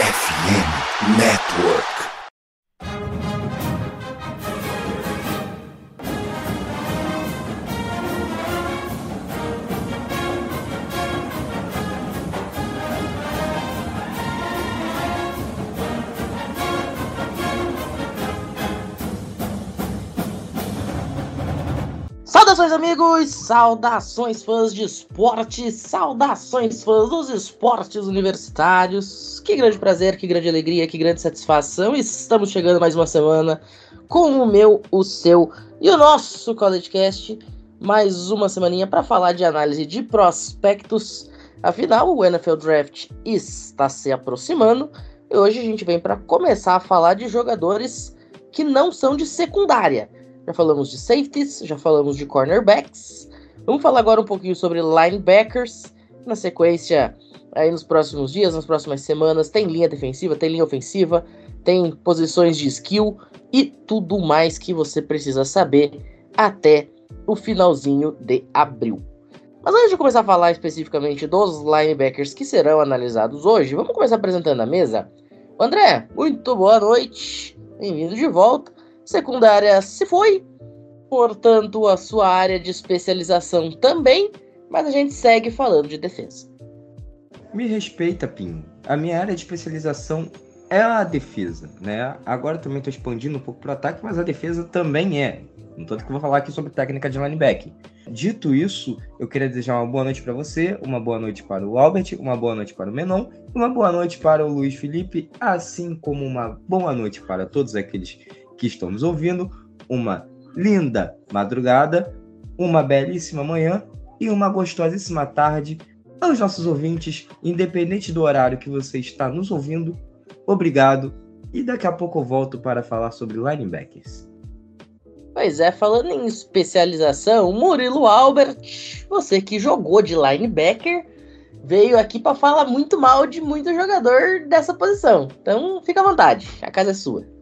FM Network. Saudações, amigos! Saudações, fãs de esporte! Saudações, fãs dos esportes universitários! Que grande prazer, que grande alegria, que grande satisfação! Estamos chegando mais uma semana com o meu, o seu e o nosso CollegeCast. Mais uma semaninha para falar de análise de prospectos. Afinal, o NFL Draft está se aproximando e hoje a gente vem para começar a falar de jogadores que não são de secundária já falamos de safeties, já falamos de cornerbacks. Vamos falar agora um pouquinho sobre linebackers. Na sequência, aí nos próximos dias, nas próximas semanas, tem linha defensiva, tem linha ofensiva, tem posições de skill e tudo mais que você precisa saber até o finalzinho de abril. Mas antes de começar a falar especificamente dos linebackers que serão analisados hoje, vamos começar apresentando a mesa. André, muito boa noite, bem-vindo de volta secundária se foi, portanto, a sua área de especialização também, mas a gente segue falando de defesa. Me respeita, Pinho. A minha área de especialização é a defesa, né? Agora também estou expandindo um pouco para o ataque, mas a defesa também é. No tanto que eu vou falar aqui sobre técnica de linebacker. Dito isso, eu queria desejar uma boa noite para você, uma boa noite para o Albert, uma boa noite para o Menon, uma boa noite para o Luiz Felipe, assim como uma boa noite para todos aqueles que estão nos ouvindo, uma linda madrugada, uma belíssima manhã e uma gostosíssima tarde aos nossos ouvintes, independente do horário que você está nos ouvindo. Obrigado e daqui a pouco eu volto para falar sobre linebackers. Pois é, falando em especialização, Murilo Albert, você que jogou de linebacker, veio aqui para falar muito mal de muito jogador dessa posição. Então, fica à vontade, a casa é sua.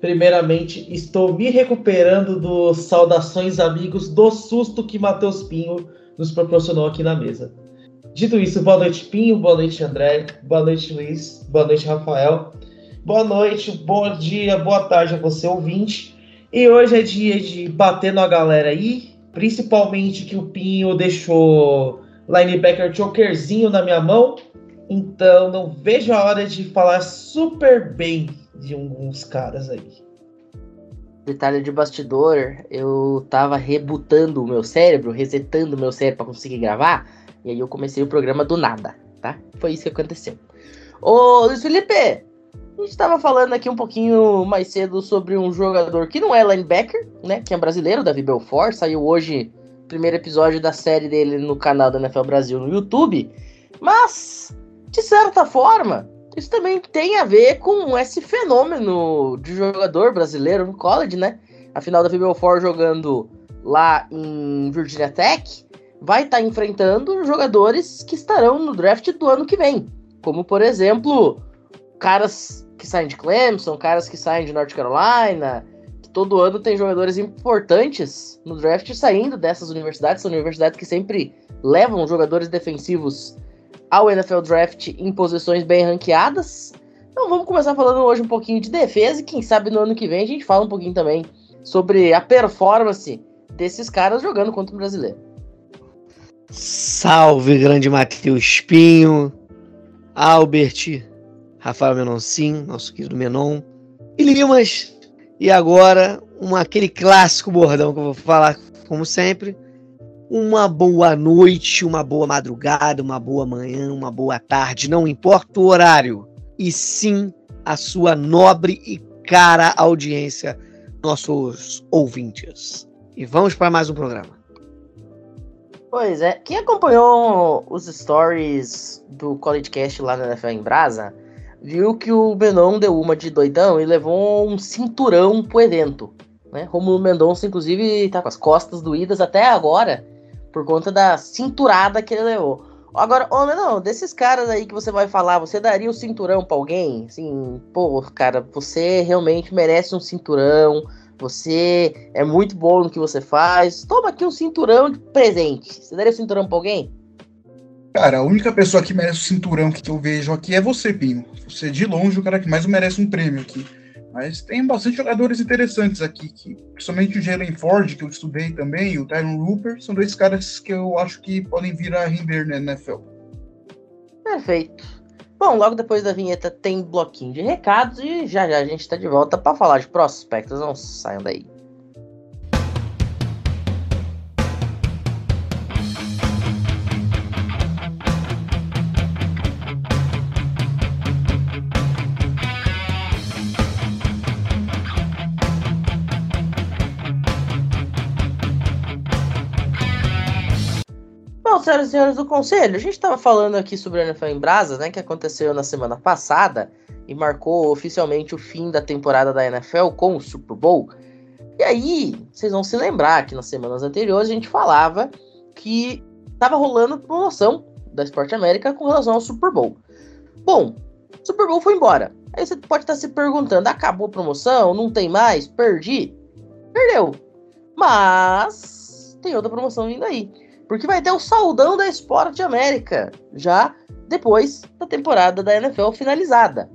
Primeiramente, estou me recuperando dos saudações amigos do susto que Matheus Pinho nos proporcionou aqui na mesa. Dito isso, boa noite Pinho, boa noite André, boa noite Luiz, boa noite Rafael, boa noite, bom dia, boa tarde a você ouvinte. E hoje é dia de bater na galera aí, principalmente que o Pinho deixou linebacker chokerzinho na minha mão, então não vejo a hora de falar super bem de alguns caras aí. Detalhe de bastidor, eu tava rebutando o meu cérebro, resetando o meu cérebro para conseguir gravar, e aí eu comecei o programa do nada, tá? Foi isso que aconteceu. Ô, Luiz Felipe, a gente tava falando aqui um pouquinho mais cedo sobre um jogador que não é linebacker, né? Que é brasileiro, Davi Belfort, saiu hoje o primeiro episódio da série dele no canal da NFL Brasil no YouTube, mas, de certa forma, isso também tem a ver com esse fenômeno de jogador brasileiro no college, né? Afinal, Davi Belfort jogando lá em Virginia Tech vai estar tá enfrentando jogadores que estarão no draft do ano que vem. Como, por exemplo, caras que saem de Clemson, caras que saem de North Carolina. Que todo ano tem jogadores importantes no draft saindo dessas universidades. São universidades que sempre levam jogadores defensivos ao NFL Draft em posições bem ranqueadas. Então vamos começar falando hoje um pouquinho de defesa e quem sabe no ano que vem a gente fala um pouquinho também sobre a performance desses caras jogando contra o brasileiro. Salve, grande Matheus Espinho, Albert, Rafael Menoncin, nosso querido Menon, e Limas. E agora, um, aquele clássico bordão que eu vou falar, como sempre, uma boa noite, uma boa madrugada, uma boa manhã, uma boa tarde, não importa o horário, e sim a sua nobre e cara audiência, nossos ouvintes. E vamos para mais um programa. Pois é, quem acompanhou os stories do College Cast lá na NFL em Brasa, viu que o Benon deu uma de doidão e levou um cinturão pro evento. Né? Romulo Mendonça, inclusive, tá com as costas doídas até agora por conta da cinturada que ele levou. Agora, homem, não, desses caras aí que você vai falar, você daria o cinturão pra alguém? Assim, pô, cara, você realmente merece um cinturão, você é muito bom no que você faz. Toma aqui um cinturão de presente. Você daria o cinturão pra alguém? Cara, a única pessoa que merece o cinturão que eu vejo aqui é você, Pinho. Você, de longe, o cara que mais merece um prêmio aqui. Mas tem bastante jogadores interessantes aqui, que, principalmente o Jalen Ford, que eu estudei também, e o Tyron Rupert, são dois caras que eu acho que podem vir a render na NFL. Perfeito. Bom, logo depois da vinheta tem bloquinho de recados e já já a gente está de volta para falar de prospectos. Não saiam daí. Senhoras e senhores do conselho, a gente estava falando aqui sobre a NFL em Brasas, né, que aconteceu na semana passada e marcou oficialmente o fim da temporada da NFL com o Super Bowl. E aí, vocês vão se lembrar que nas semanas anteriores a gente falava que estava rolando promoção da Esporte América com relação ao Super Bowl. Bom, Super Bowl foi embora. Aí você pode estar se perguntando: acabou a promoção? Não tem mais? Perdi? Perdeu. Mas tem outra promoção vindo aí. Porque vai ter o saudão da Esporte América, já depois da temporada da NFL finalizada.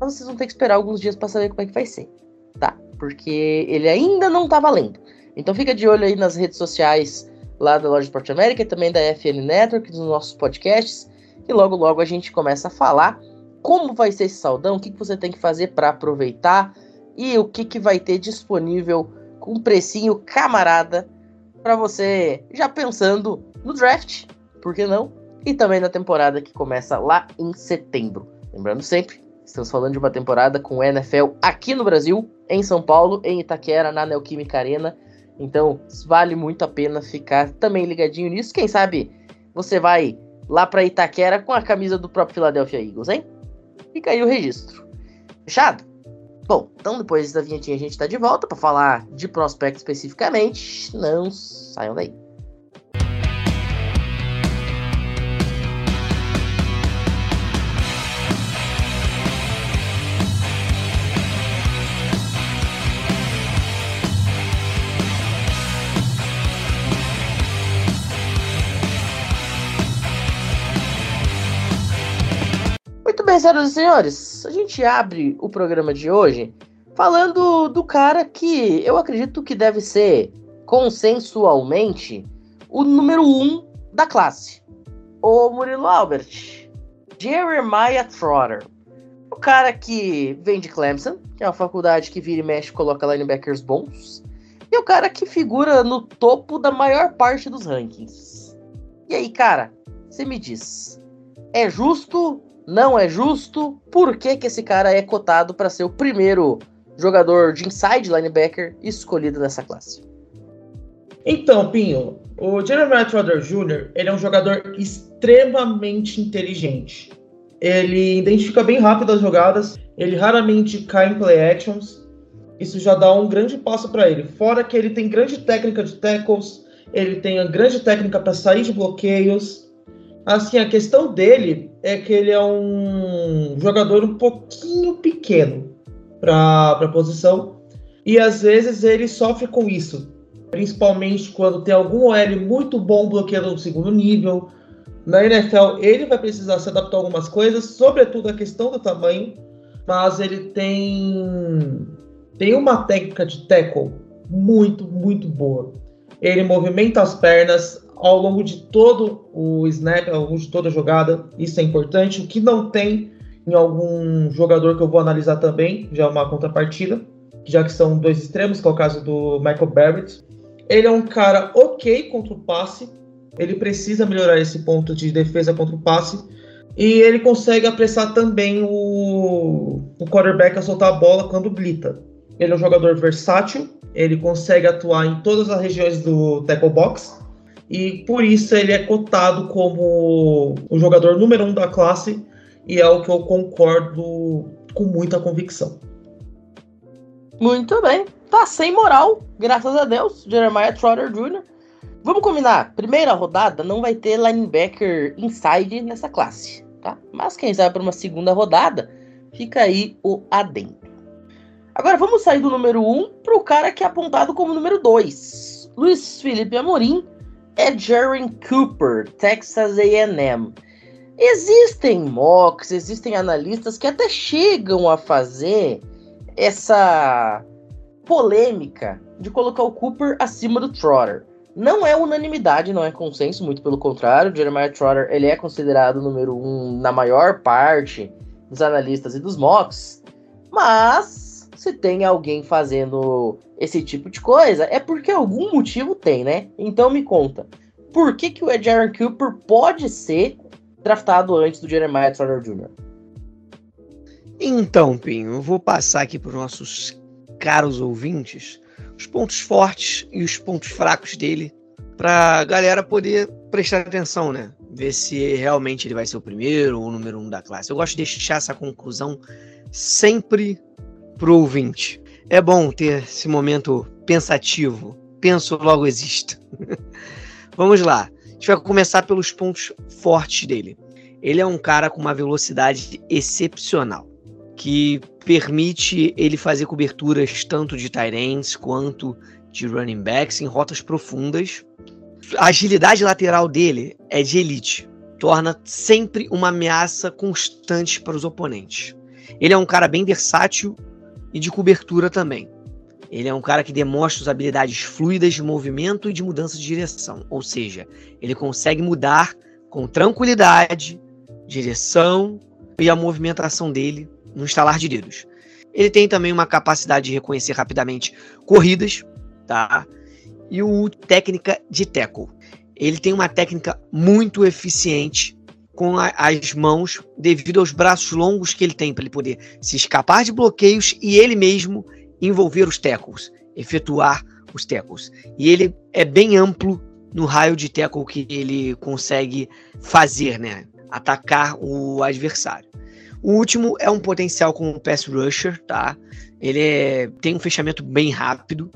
Mas vocês vão ter que esperar alguns dias para saber como é que vai ser, tá? Porque ele ainda não tá valendo. Então fica de olho aí nas redes sociais lá da Loja Esporte América e também da FN Network, dos nossos podcasts. E logo logo a gente começa a falar como vai ser esse saudão, o que, que você tem que fazer para aproveitar e o que, que vai ter disponível com precinho camarada para você já pensando no draft, por que não? E também na temporada que começa lá em setembro. Lembrando sempre, estamos falando de uma temporada com NFL aqui no Brasil, em São Paulo, em Itaquera, na Neoquímica Arena. Então, vale muito a pena ficar também ligadinho nisso. Quem sabe você vai lá para Itaquera com a camisa do próprio Philadelphia Eagles, hein? Fica aí o registro. Fechado? Bom, então depois da vinhetinha a gente tá de volta para falar de prospecto especificamente. Não saiam daí. Bem, senhoras e senhores, a gente abre o programa de hoje falando do cara que eu acredito que deve ser consensualmente o número um da classe. O Murilo Albert, Jeremiah Trotter. O cara que vem de Clemson, que é uma faculdade que vira e mexe coloca linebackers bons. E o cara que figura no topo da maior parte dos rankings. E aí, cara, você me diz, é justo não é justo. Por que, que esse cara é cotado para ser o primeiro jogador de inside linebacker escolhido nessa classe? Então, Pinho, o Jeremiah Trotter Jr. ele é um jogador extremamente inteligente. Ele identifica bem rápido as jogadas, ele raramente cai em play actions. Isso já dá um grande passo para ele. Fora que ele tem grande técnica de tackles, ele tem a grande técnica para sair de bloqueios. Assim, a questão dele é que ele é um jogador um pouquinho pequeno para a posição e às vezes ele sofre com isso, principalmente quando tem algum OL muito bom bloqueando no segundo nível. Na NFL ele vai precisar se adaptar a algumas coisas, sobretudo a questão do tamanho, mas ele tem tem uma técnica de tackle muito, muito boa. Ele movimenta as pernas, ao longo de todo o snap, ao longo de toda a jogada. Isso é importante. O que não tem em algum jogador que eu vou analisar também, já é uma contrapartida, já que são dois extremos, que é o caso do Michael Barrett. Ele é um cara ok contra o passe, ele precisa melhorar esse ponto de defesa contra o passe, e ele consegue apressar também o, o quarterback a soltar a bola quando blita. Ele é um jogador versátil, ele consegue atuar em todas as regiões do tackle box, e por isso ele é cotado como o jogador número um da classe e é o que eu concordo com muita convicção. Muito bem, tá sem moral, graças a Deus, Jeremiah Trotter Jr. Vamos combinar, primeira rodada não vai ter linebacker inside nessa classe, tá? Mas quem sabe para uma segunda rodada, fica aí o adendo. Agora vamos sair do número 1 um para o cara que é apontado como número 2. Luiz Felipe Amorim é Jaren Cooper, Texas A&M. Existem mocks, existem analistas que até chegam a fazer essa polêmica de colocar o Cooper acima do Trotter. Não é unanimidade, não é consenso, muito pelo contrário. O Jeremiah Trotter ele é considerado número um na maior parte dos analistas e dos mocks. Mas se tem alguém fazendo esse tipo de coisa, é porque algum motivo tem, né? Então me conta, por que, que o Aaron Cooper pode ser draftado antes do Jeremiah Trotter Jr.? Então, Pinho, eu vou passar aqui para os nossos caros ouvintes os pontos fortes e os pontos fracos dele para a galera poder prestar atenção, né? Ver se realmente ele vai ser o primeiro ou o número um da classe. Eu gosto de deixar essa conclusão sempre pro ouvinte. É bom ter esse momento pensativo. Penso, logo existo. Vamos lá. A gente vai começar pelos pontos fortes dele. Ele é um cara com uma velocidade excepcional que permite ele fazer coberturas tanto de tight ends quanto de running backs em rotas profundas. A agilidade lateral dele é de elite, torna sempre uma ameaça constante para os oponentes. Ele é um cara bem versátil e de cobertura também. Ele é um cara que demonstra as habilidades fluidas de movimento e de mudança de direção, ou seja, ele consegue mudar com tranquilidade direção e a movimentação dele no estalar de dedos. Ele tem também uma capacidade de reconhecer rapidamente corridas, tá? E o técnica de tackle. Ele tem uma técnica muito eficiente com a, as mãos devido aos braços longos que ele tem para ele poder se escapar de bloqueios e ele mesmo envolver os tackles, efetuar os tackles. E ele é bem amplo no raio de tackle que ele consegue fazer, né? Atacar o adversário. O último é um potencial como pass rusher, tá? Ele é, tem um fechamento bem rápido.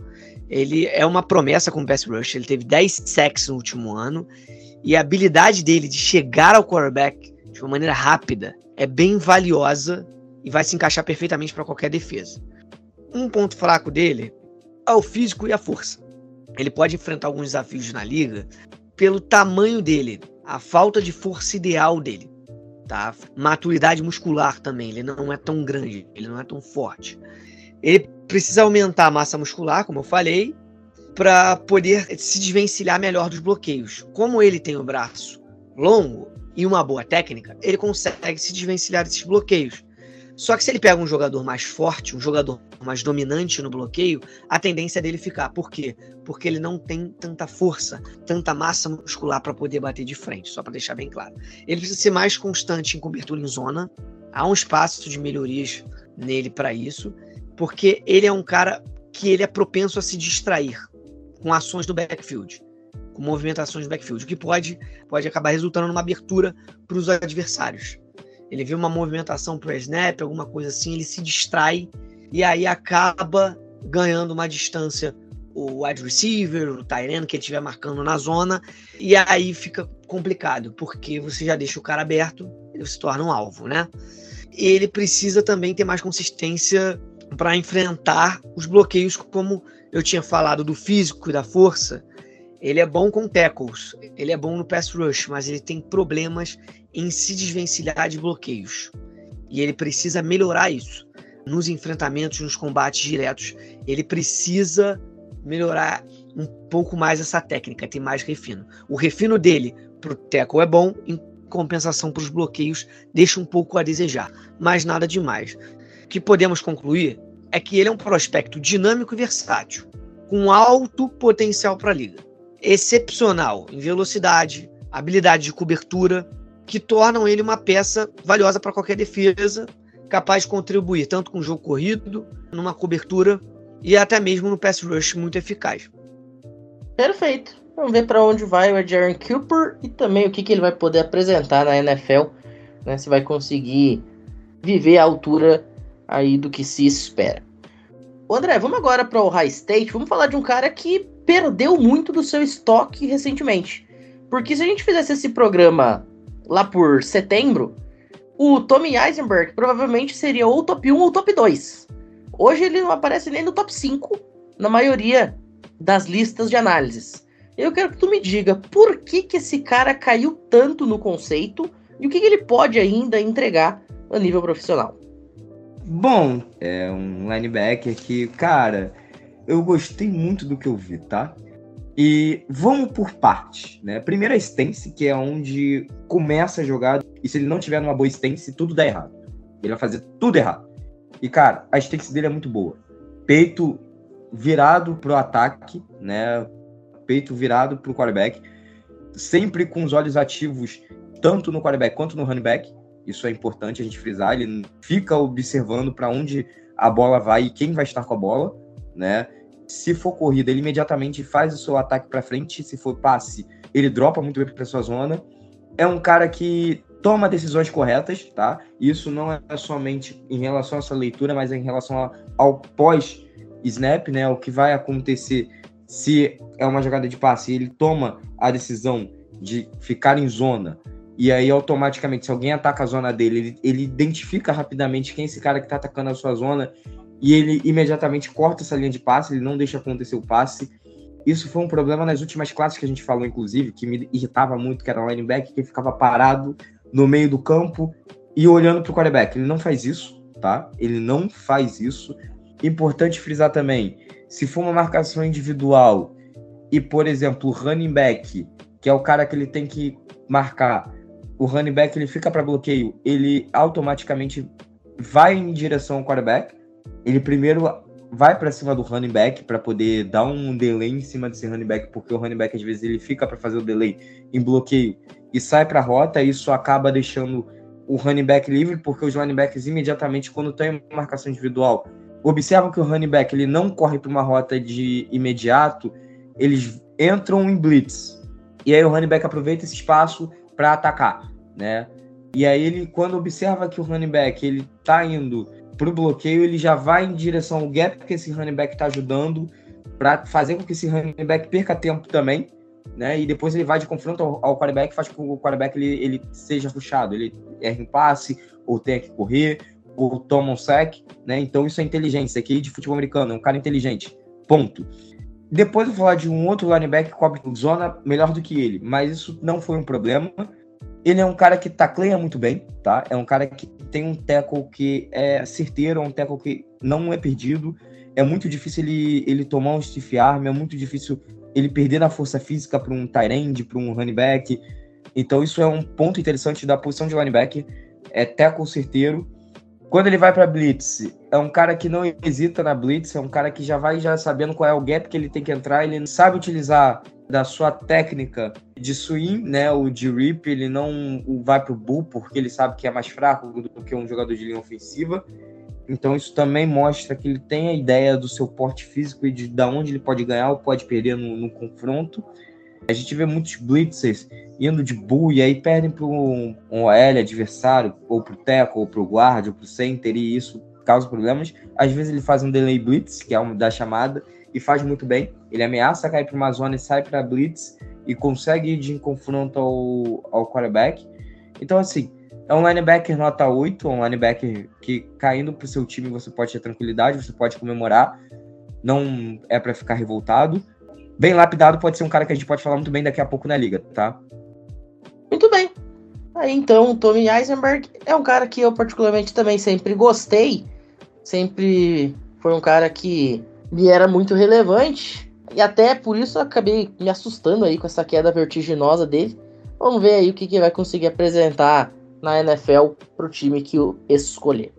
Ele é uma promessa como pass rusher. Ele teve 10 sacks no último ano. E a habilidade dele de chegar ao quarterback de uma maneira rápida é bem valiosa e vai se encaixar perfeitamente para qualquer defesa. Um ponto fraco dele é o físico e a força. Ele pode enfrentar alguns desafios na liga pelo tamanho dele, a falta de força ideal dele tá? Maturidade muscular também, ele não é tão grande, ele não é tão forte. Ele precisa aumentar a massa muscular, como eu falei, para poder se desvencilhar melhor dos bloqueios. Como ele tem o braço longo e uma boa técnica, ele consegue se desvencilhar desses bloqueios. Só que se ele pega um jogador mais forte, um jogador mais dominante no bloqueio, a tendência dele ficar. Por quê? Porque ele não tem tanta força, tanta massa muscular para poder bater de frente, só para deixar bem claro. Ele precisa ser mais constante em cobertura em zona. Há um espaço de melhorias nele para isso, porque ele é um cara que ele é propenso a se distrair com ações do backfield, com movimentações do backfield, o que pode, pode acabar resultando numa abertura para os adversários ele vê uma movimentação pro snap, alguma coisa assim, ele se distrai e aí acaba ganhando uma distância o wide receiver, o Tyrene que ele estiver marcando na zona, e aí fica complicado, porque você já deixa o cara aberto, ele se torna um alvo, né? Ele precisa também ter mais consistência para enfrentar os bloqueios, como eu tinha falado do físico e da força. Ele é bom com tackles, ele é bom no pass rush, mas ele tem problemas em se desvencilhar de bloqueios. E ele precisa melhorar isso. Nos enfrentamentos, nos combates diretos, ele precisa melhorar um pouco mais essa técnica, tem mais refino. O refino dele pro tackle é bom, em compensação para os bloqueios, deixa um pouco a desejar, mas nada demais. O que podemos concluir é que ele é um prospecto dinâmico e versátil, com alto potencial para a liga. Excepcional em velocidade, habilidade de cobertura que tornam ele uma peça valiosa para qualquer defesa, capaz de contribuir tanto com o jogo corrido, numa cobertura e até mesmo no pass rush muito eficaz. Perfeito. Vamos ver para onde vai o Jaron Cooper e também o que, que ele vai poder apresentar na NFL, né? Se vai conseguir viver a altura aí do que se espera. André, vamos agora para o High State. Vamos falar de um cara que perdeu muito do seu estoque recentemente. Porque se a gente fizesse esse programa lá por setembro, o Tommy Eisenberg provavelmente seria ou top 1 ou top 2. Hoje ele não aparece nem no top 5 na maioria das listas de análises. Eu quero que tu me diga por que, que esse cara caiu tanto no conceito e o que, que ele pode ainda entregar a nível profissional. Bom, é um linebacker que, cara, eu gostei muito do que eu vi, tá? E vamos por partes, né? Primeiro a stance, que é onde começa a jogada, e se ele não tiver numa boa stance, tudo dá errado. Ele vai fazer tudo errado. E, cara, a stance dele é muito boa. Peito virado pro ataque, né? Peito virado pro quarterback. Sempre com os olhos ativos, tanto no quarterback quanto no running back. Isso é importante a gente frisar. Ele fica observando para onde a bola vai e quem vai estar com a bola, né? Se for corrida, ele imediatamente faz o seu ataque para frente. Se for passe, ele dropa muito bem para sua zona. É um cara que toma decisões corretas, tá? Isso não é somente em relação à sua leitura, mas é em relação ao pós-snap, né? O que vai acontecer se é uma jogada de passe, ele toma a decisão de ficar em zona, e aí automaticamente, se alguém ataca a zona dele, ele, ele identifica rapidamente quem é esse cara que tá atacando a sua zona, e ele imediatamente corta essa linha de passe, ele não deixa acontecer o passe. Isso foi um problema nas últimas classes que a gente falou, inclusive, que me irritava muito, que era o linebacker, que ficava parado no meio do campo e olhando para o quarterback. Ele não faz isso, tá? Ele não faz isso. Importante frisar também, se for uma marcação individual e, por exemplo, o running back, que é o cara que ele tem que marcar, o running back ele fica para bloqueio, ele automaticamente vai em direção ao quarterback. Ele primeiro vai para cima do running back para poder dar um delay em cima desse running back, porque o running back às vezes ele fica para fazer o delay em bloqueio e sai para a rota, isso acaba deixando o running back livre, porque os running backs imediatamente, quando tem marcação individual, observam que o running back ele não corre para uma rota de imediato, eles entram em blitz. E aí o running back aproveita esse espaço para atacar, né? E aí ele, quando observa que o running back ele tá indo pro bloqueio, ele já vai em direção ao gap que esse running back tá ajudando para fazer com que esse running back perca tempo também né? E depois ele vai de confronto ao, ao quarterback, faz com que o quarterback ele, ele seja ruxado, ele erra em passe, ou tenha que correr, ou toma um sec, né? Então isso é inteligência. Aqui de futebol americano, é um cara inteligente. Ponto. Depois eu vou falar de um outro linebacker que cobre zona melhor do que ele, mas isso não foi um problema. Ele é um cara que tacleia muito bem, tá? É um cara que tem um tackle que é certeiro, é um tackle que não é perdido. É muito difícil ele, ele tomar um stiff arm, é muito difícil ele perder na força física para um tight end, para um running back. Então isso é um ponto interessante da posição de linebacker, é tackle certeiro. Quando ele vai para blitz, é um cara que não hesita na blitz, é um cara que já vai já sabendo qual é o gap que ele tem que entrar, ele sabe utilizar da sua técnica de swing, né, o de rip, ele não vai pro bull porque ele sabe que é mais fraco do que um jogador de linha ofensiva. Então isso também mostra que ele tem a ideia do seu porte físico e de, de onde ele pode ganhar ou pode perder no, no confronto. A gente vê muitos blitzers indo de bull e aí perdem para um, um OL adversário, ou para o teco, ou para o guard, ou para o center, e isso causa problemas. Às vezes ele faz um delay blitz, que é uma da chamada, e faz muito bem. Ele ameaça cair para uma zona e sai para blitz e consegue ir de confronto ao, ao quarterback. Então, assim, é um linebacker nota 8, um linebacker que caindo pro seu time você pode ter tranquilidade, você pode comemorar. Não é para ficar revoltado. Bem lapidado, pode ser um cara que a gente pode falar muito bem daqui a pouco na liga, tá? Muito bem. Aí então, o Tommy Eisenberg é um cara que eu particularmente também sempre gostei. Sempre foi um cara que me era muito relevante. E até por isso eu acabei me assustando aí com essa queda vertiginosa dele. Vamos ver aí o que, que vai conseguir apresentar na NFL para o time que o escolher.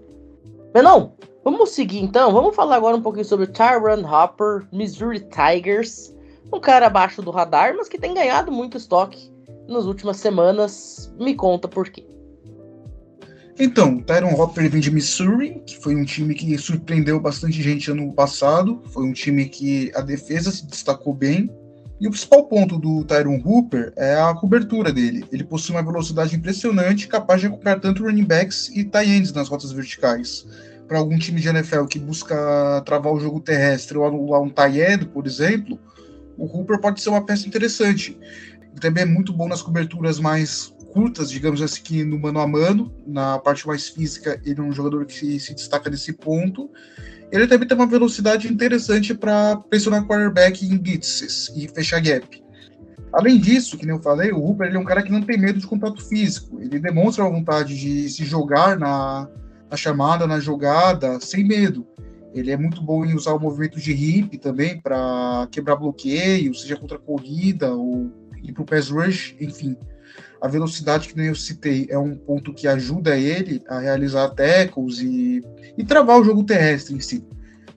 Mas não, vamos seguir então. Vamos falar agora um pouquinho sobre Tyron Hopper, Missouri Tigers. Um cara abaixo do radar, mas que tem ganhado muito estoque nas últimas semanas. Me conta por quê. Então, o Tyron Hopper vem de Missouri, que foi um time que surpreendeu bastante gente ano passado. Foi um time que a defesa se destacou bem. E o principal ponto do Tyron Hooper é a cobertura dele. Ele possui uma velocidade impressionante, capaz de acompanhar tanto running backs e tight ends nas rotas verticais. Para algum time de NFL que busca travar o jogo terrestre ou anular um tight end, por exemplo, o Hooper pode ser uma peça interessante. Ele também é muito bom nas coberturas mais curtas, digamos assim, que no mano a mano. Na parte mais física, ele é um jogador que se destaca nesse ponto. Ele também tem uma velocidade interessante para pressionar quarterback em blitzes e fechar gap. Além disso, que nem eu falei, o Hooper ele é um cara que não tem medo de contato físico. Ele demonstra a vontade de se jogar na, na chamada, na jogada, sem medo. Ele é muito bom em usar o movimento de hip também para quebrar bloqueio, seja contra a corrida ou ir para o pass rush, enfim. A velocidade que nem eu citei é um ponto que ajuda ele a realizar tackles e, e travar o jogo terrestre em si.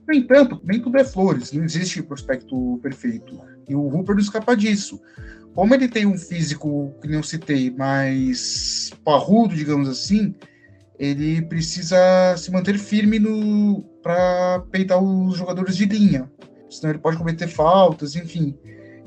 No entanto, nem tudo é flores, não existe prospecto perfeito. E o Hooper não escapa disso. Como ele tem um físico, que nem eu citei, mais parrudo, digamos assim, ele precisa se manter firme no para peitar os jogadores de linha. Senão ele pode cometer faltas, enfim.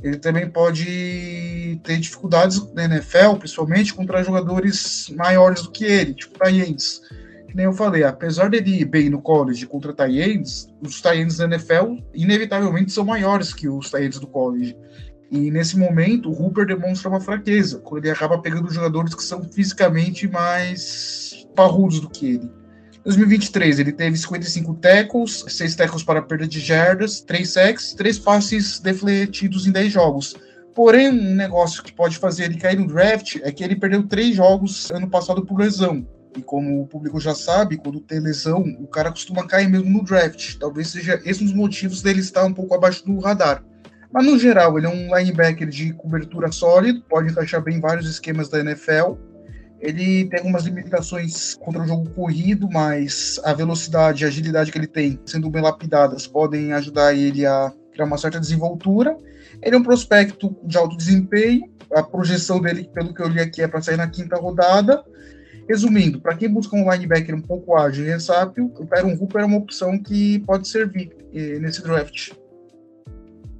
Ele também pode ter dificuldades na NFL, principalmente contra jogadores maiores do que ele, tipo Tayens. Que nem eu falei, apesar dele ir bem no college contra Tayens, os Tayens da NFL inevitavelmente são maiores que os Tayens do college. E nesse momento, o Hooper demonstra uma fraqueza, quando ele acaba pegando jogadores que são fisicamente mais parrudos do que ele. 2023, ele teve 55 tackles, 6 tackles para perda de jardas, 3 sacks, 3 passes defletidos em 10 jogos. Porém, um negócio que pode fazer ele cair no draft é que ele perdeu 3 jogos ano passado por lesão. E como o público já sabe, quando tem lesão, o cara costuma cair mesmo no draft. Talvez seja esse um dos motivos dele estar um pouco abaixo do radar. Mas no geral, ele é um linebacker de cobertura sólido, pode encaixar bem vários esquemas da NFL ele tem algumas limitações contra o jogo corrido, mas a velocidade e a agilidade que ele tem, sendo bem lapidadas, podem ajudar ele a criar uma certa desenvoltura. Ele é um prospecto de alto desempenho, a projeção dele, pelo que eu li aqui, é para sair na quinta rodada. Resumindo, para quem busca um linebacker um pouco ágil e rensápio, o Tyron Hooper é uma opção que pode servir eh, nesse draft.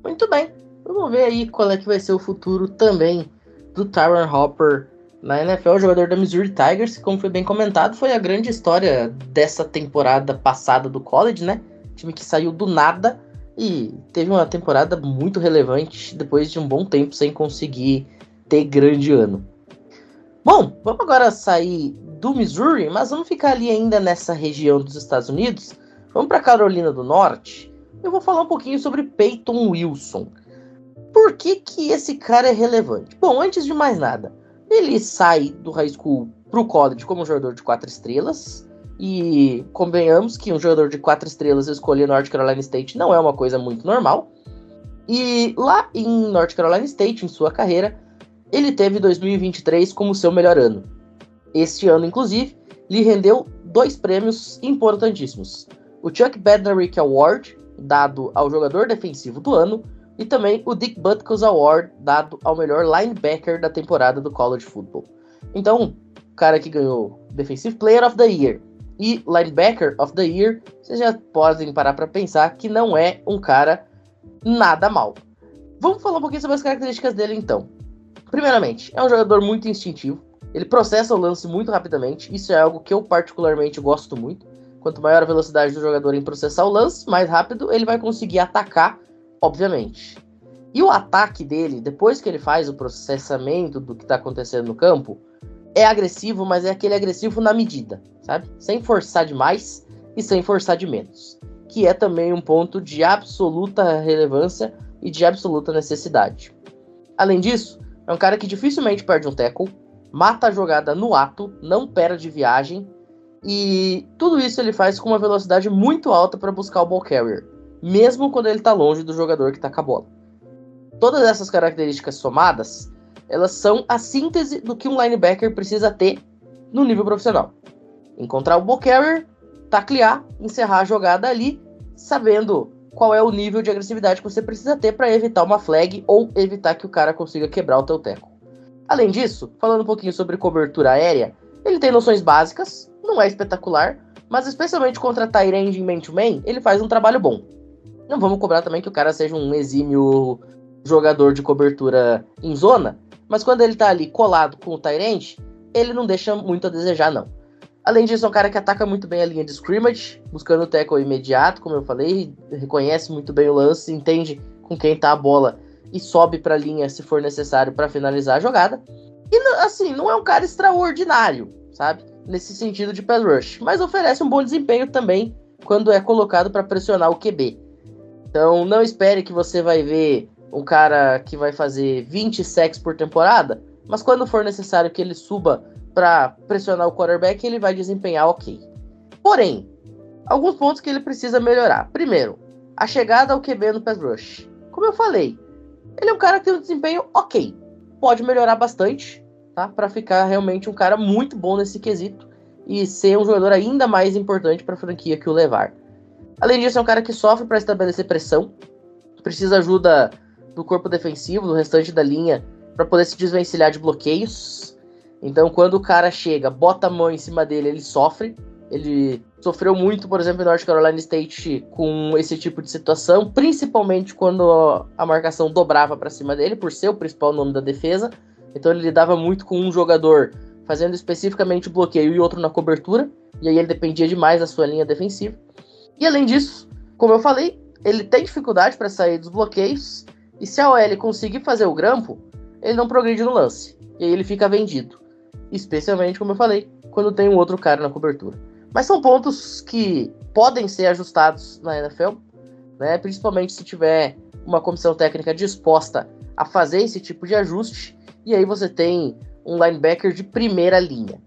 Muito bem. Vamos ver aí qual é que vai ser o futuro também do Tyron Hopper na NFL, o jogador da Missouri Tigers, como foi bem comentado, foi a grande história dessa temporada passada do college, né? Time que saiu do nada e teve uma temporada muito relevante depois de um bom tempo sem conseguir ter grande ano. Bom, vamos agora sair do Missouri, mas vamos ficar ali ainda nessa região dos Estados Unidos. Vamos para Carolina do Norte. Eu vou falar um pouquinho sobre Peyton Wilson. Por que, que esse cara é relevante? Bom, antes de mais nada, ele sai do high school pro college como um jogador de quatro estrelas. E convenhamos que um jogador de quatro estrelas escolher North Carolina State não é uma coisa muito normal. E lá em North Carolina State, em sua carreira, ele teve 2023 como seu melhor ano. Este ano, inclusive, lhe rendeu dois prêmios importantíssimos: o Chuck Bednarik Award, dado ao jogador defensivo do ano, e também o Dick Butkus Award, dado ao melhor linebacker da temporada do college football. Então, o cara que ganhou Defensive Player of the Year e Linebacker of the Year, vocês já podem parar para pensar que não é um cara nada mal. Vamos falar um pouquinho sobre as características dele então. Primeiramente, é um jogador muito instintivo, ele processa o lance muito rapidamente, isso é algo que eu particularmente gosto muito. Quanto maior a velocidade do jogador em processar o lance, mais rápido ele vai conseguir atacar obviamente. E o ataque dele, depois que ele faz o processamento do que está acontecendo no campo, é agressivo, mas é aquele agressivo na medida, sabe? Sem forçar demais e sem forçar de menos. Que é também um ponto de absoluta relevância e de absoluta necessidade. Além disso, é um cara que dificilmente perde um tackle, mata a jogada no ato, não perde viagem, e tudo isso ele faz com uma velocidade muito alta para buscar o ball carrier mesmo quando ele está longe do jogador que está com a bola. Todas essas características somadas, elas são a síntese do que um linebacker precisa ter no nível profissional. Encontrar o ball carrier, taclear, encerrar a jogada ali, sabendo qual é o nível de agressividade que você precisa ter para evitar uma flag ou evitar que o cara consiga quebrar o teu teco. Além disso, falando um pouquinho sobre cobertura aérea, ele tem noções básicas, não é espetacular, mas especialmente contra Tyrande em man-to-man, ele faz um trabalho bom. Não vamos cobrar também que o cara seja um exímio jogador de cobertura em zona, mas quando ele tá ali colado com o Tyrant, ele não deixa muito a desejar, não. Além disso, é um cara que ataca muito bem a linha de scrimmage, buscando o tackle imediato, como eu falei, reconhece muito bem o lance, entende com quem tá a bola e sobe para a linha se for necessário para finalizar a jogada. E assim, não é um cara extraordinário, sabe? Nesse sentido de pass rush, mas oferece um bom desempenho também quando é colocado para pressionar o QB. Então não espere que você vai ver um cara que vai fazer 20 sacks por temporada, mas quando for necessário que ele suba para pressionar o quarterback, ele vai desempenhar ok. Porém, alguns pontos que ele precisa melhorar. Primeiro, a chegada ao QB no pass rush. Como eu falei, ele é um cara que tem um desempenho ok. Pode melhorar bastante, tá? Para ficar realmente um cara muito bom nesse quesito e ser um jogador ainda mais importante para a franquia que o levar. Além disso, é um cara que sofre para estabelecer pressão, precisa ajuda do corpo defensivo, do restante da linha, para poder se desvencilhar de bloqueios. Então, quando o cara chega, bota a mão em cima dele, ele sofre. Ele sofreu muito, por exemplo, em North Carolina State com esse tipo de situação, principalmente quando a marcação dobrava para cima dele, por ser o principal nome da defesa. Então, ele lidava muito com um jogador fazendo especificamente bloqueio e outro na cobertura, e aí ele dependia demais da sua linha defensiva. E além disso, como eu falei, ele tem dificuldade para sair dos bloqueios, e se a OL conseguir fazer o grampo, ele não progride no lance, e aí ele fica vendido. Especialmente, como eu falei, quando tem um outro cara na cobertura. Mas são pontos que podem ser ajustados na NFL, né? principalmente se tiver uma comissão técnica disposta a fazer esse tipo de ajuste, e aí você tem um linebacker de primeira linha.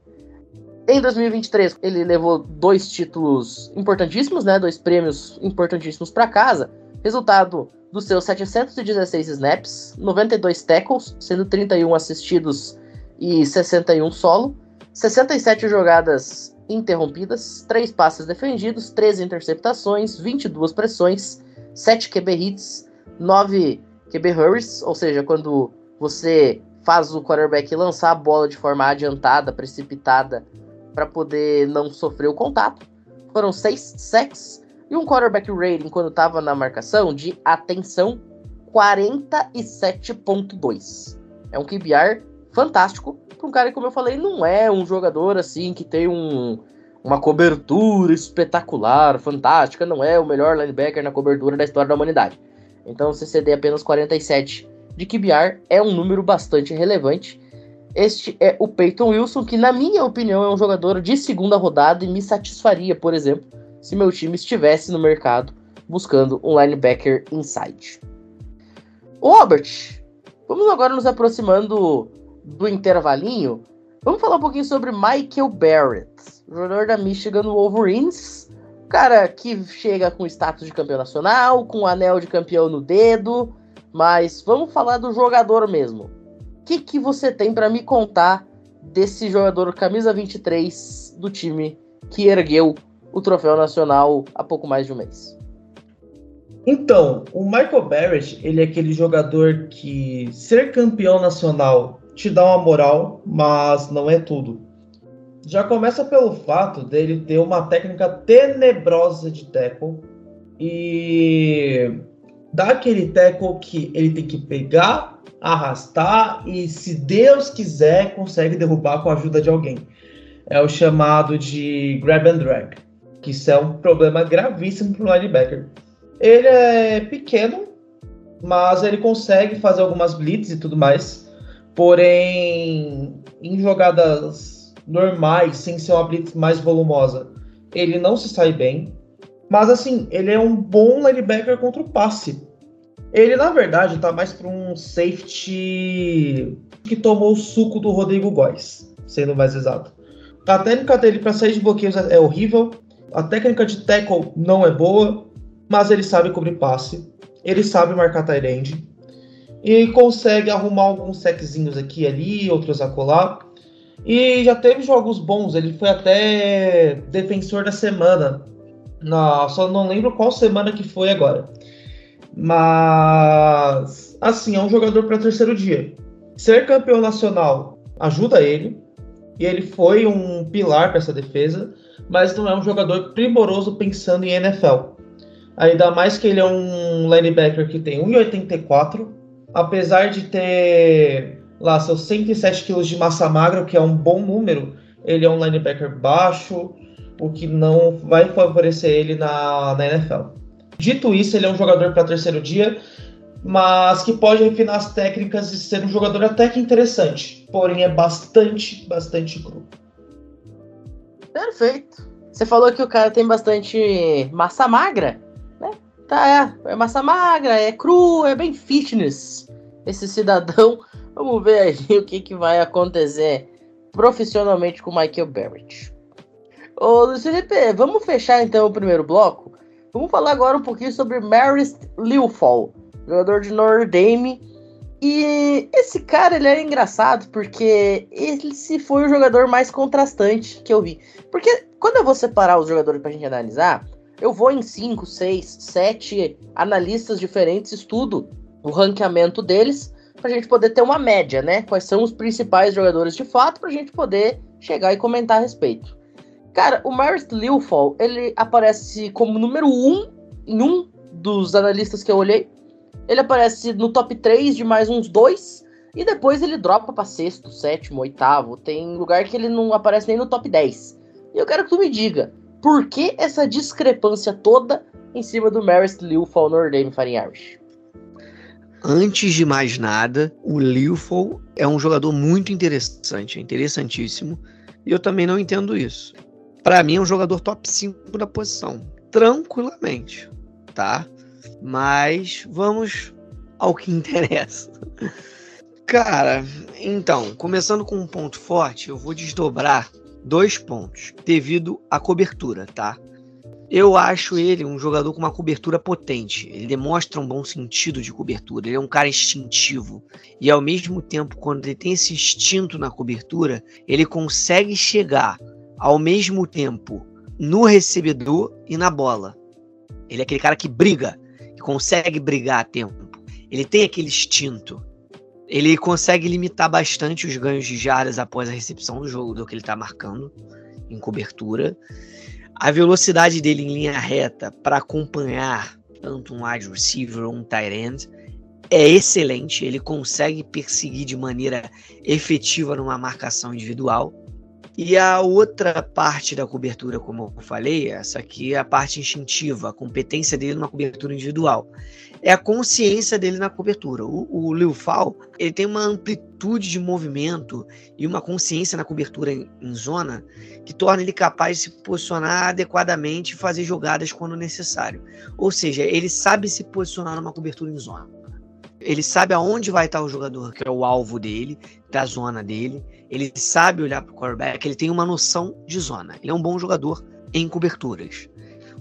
Em 2023, ele levou dois títulos importantíssimos, né? Dois prêmios importantíssimos para casa. Resultado dos seus 716 snaps, 92 tackles, sendo 31 assistidos e 61 solo, 67 jogadas interrompidas, 3 passes defendidos, 13 interceptações, 22 pressões, 7 QB hits, 9 QB hurries, ou seja, quando você faz o quarterback lançar a bola de forma adiantada, precipitada, para poder não sofrer o contato. Foram 6 sacks e um quarterback rating quando estava na marcação de atenção 47.2. É um QBR fantástico para um cara que, como eu falei, não é um jogador assim que tem um, uma cobertura espetacular, fantástica, não é o melhor linebacker na cobertura da história da humanidade. Então, se ceder apenas 47 de QBR é um número bastante relevante. Este é o Peyton Wilson, que, na minha opinião, é um jogador de segunda rodada e me satisfaria, por exemplo, se meu time estivesse no mercado buscando um linebacker inside. Robert, vamos agora nos aproximando do intervalinho. Vamos falar um pouquinho sobre Michael Barrett, jogador da Michigan Wolverines. Cara que chega com status de campeão nacional, com anel de campeão no dedo, mas vamos falar do jogador mesmo. Que, que você tem para me contar desse jogador camisa 23 do time que ergueu o troféu nacional há pouco mais de um mês? Então, o Michael Barrett, ele é aquele jogador que ser campeão nacional te dá uma moral, mas não é tudo. Já começa pelo fato dele ter uma técnica tenebrosa de tackle e dá aquele tackle que ele tem que pegar, arrastar e, se Deus quiser, consegue derrubar com a ajuda de alguém. É o chamado de grab and drag, que isso é um problema gravíssimo para o linebacker. Ele é pequeno, mas ele consegue fazer algumas blitz e tudo mais. Porém, em jogadas normais, sem ser uma blitz mais volumosa, ele não se sai bem. Mas assim, ele é um bom linebacker contra o passe. Ele, na verdade, tá mais para um safety que tomou o suco do Rodrigo Góes, sendo mais exato. A técnica dele para sair de bloqueios é horrível. A técnica de tackle não é boa, mas ele sabe cobrir passe. Ele sabe marcar tight end. E consegue arrumar alguns setzinhos aqui e ali, outros acolá. E já teve jogos bons. Ele foi até defensor da semana não, só não lembro qual semana que foi agora. Mas, assim, é um jogador para terceiro dia. Ser campeão nacional ajuda ele, e ele foi um pilar para essa defesa, mas não é um jogador primoroso pensando em NFL. Ainda mais que ele é um linebacker que tem 1,84, apesar de ter lá seus 107 quilos de massa magra, que é um bom número, ele é um linebacker baixo, o que não vai favorecer ele na, na NFL. Dito isso, ele é um jogador para terceiro dia, mas que pode refinar as técnicas e ser um jogador até que interessante, porém é bastante, bastante cru. Perfeito. Você falou que o cara tem bastante massa magra, né? Tá, é, é massa magra, é cru, é bem fitness. Esse cidadão. Vamos ver aí o que, que vai acontecer profissionalmente com o Michael Barrett. Ô, Luiz Felipe, vamos fechar então o primeiro bloco? Vamos falar agora um pouquinho sobre Marist Lilfall, jogador de Notre Dame. E esse cara, ele é engraçado porque ele se foi o jogador mais contrastante que eu vi. Porque quando eu vou separar os jogadores pra gente analisar, eu vou em 5, 6, 7 analistas diferentes, estudo o ranqueamento deles pra gente poder ter uma média, né? Quais são os principais jogadores de fato pra gente poder chegar e comentar a respeito. Cara, o Maris Lilfall, ele aparece como número 1 um, em um dos analistas que eu olhei. Ele aparece no top 3 de mais uns dois. E depois ele dropa pra sexto, sétimo, oitavo. Tem lugar que ele não aparece nem no top 10. E eu quero que tu me diga, por que essa discrepância toda em cima do Maris Lilfall no Ordame Fighting Irish? Antes de mais nada, o Lilfall é um jogador muito interessante, é interessantíssimo. E eu também não entendo isso. Para mim é um jogador top 5 da posição, tranquilamente, tá? Mas vamos ao que interessa. Cara, então, começando com um ponto forte, eu vou desdobrar dois pontos devido à cobertura, tá? Eu acho ele um jogador com uma cobertura potente. Ele demonstra um bom sentido de cobertura. Ele é um cara instintivo. E ao mesmo tempo, quando ele tem esse instinto na cobertura, ele consegue chegar ao mesmo tempo no recebedor e na bola. Ele é aquele cara que briga, que consegue brigar a tempo. Ele tem aquele instinto. Ele consegue limitar bastante os ganhos de jardas após a recepção do jogo do que ele está marcando em cobertura. A velocidade dele em linha reta para acompanhar tanto um wide receiver ou um tight end é excelente. Ele consegue perseguir de maneira efetiva numa marcação individual. E a outra parte da cobertura, como eu falei, essa aqui é a parte instintiva, a competência dele numa cobertura individual é a consciência dele na cobertura. O, o Liu Fal, ele tem uma amplitude de movimento e uma consciência na cobertura em, em, zona que torna ele capaz de se posicionar adequadamente e fazer jogadas quando necessário. Ou seja, ele sabe se posicionar numa cobertura em zona. Ele sabe aonde vai estar o jogador, que é o alvo dele, da zona dele. Ele sabe olhar para o quarterback, ele tem uma noção de zona. Ele é um bom jogador em coberturas.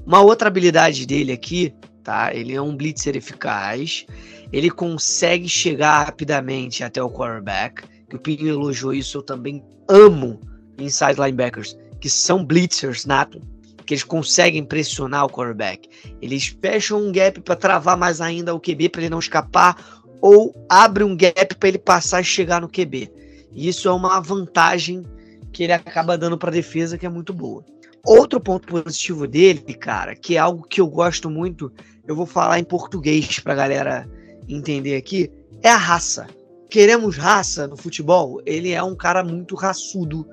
Uma outra habilidade dele aqui tá? Ele é um blitzer eficaz, ele consegue chegar rapidamente até o quarterback, que o Pinho elogiou isso, eu também amo inside linebackers, que são blitzers nato, que eles conseguem pressionar o quarterback. Eles fecham um gap para travar mais ainda o QB para ele não escapar ou abre um gap para ele passar e chegar no QB. E isso é uma vantagem que ele acaba dando para a defesa que é muito boa. Outro ponto positivo dele, cara, que é algo que eu gosto muito, eu vou falar em português pra galera entender aqui, é a raça. Queremos raça no futebol? Ele é um cara muito raçudo.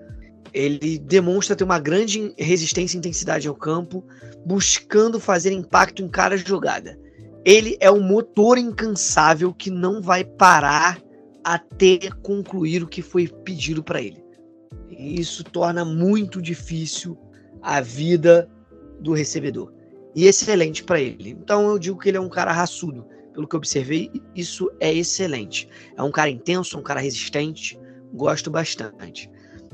Ele demonstra ter uma grande resistência e intensidade ao campo, buscando fazer impacto em cada jogada. Ele é um motor incansável que não vai parar até concluir o que foi pedido para ele. E isso torna muito difícil a vida do recebedor. E excelente para ele. Então eu digo que ele é um cara raçudo. Pelo que eu observei, isso é excelente. É um cara intenso, um cara resistente. Gosto bastante.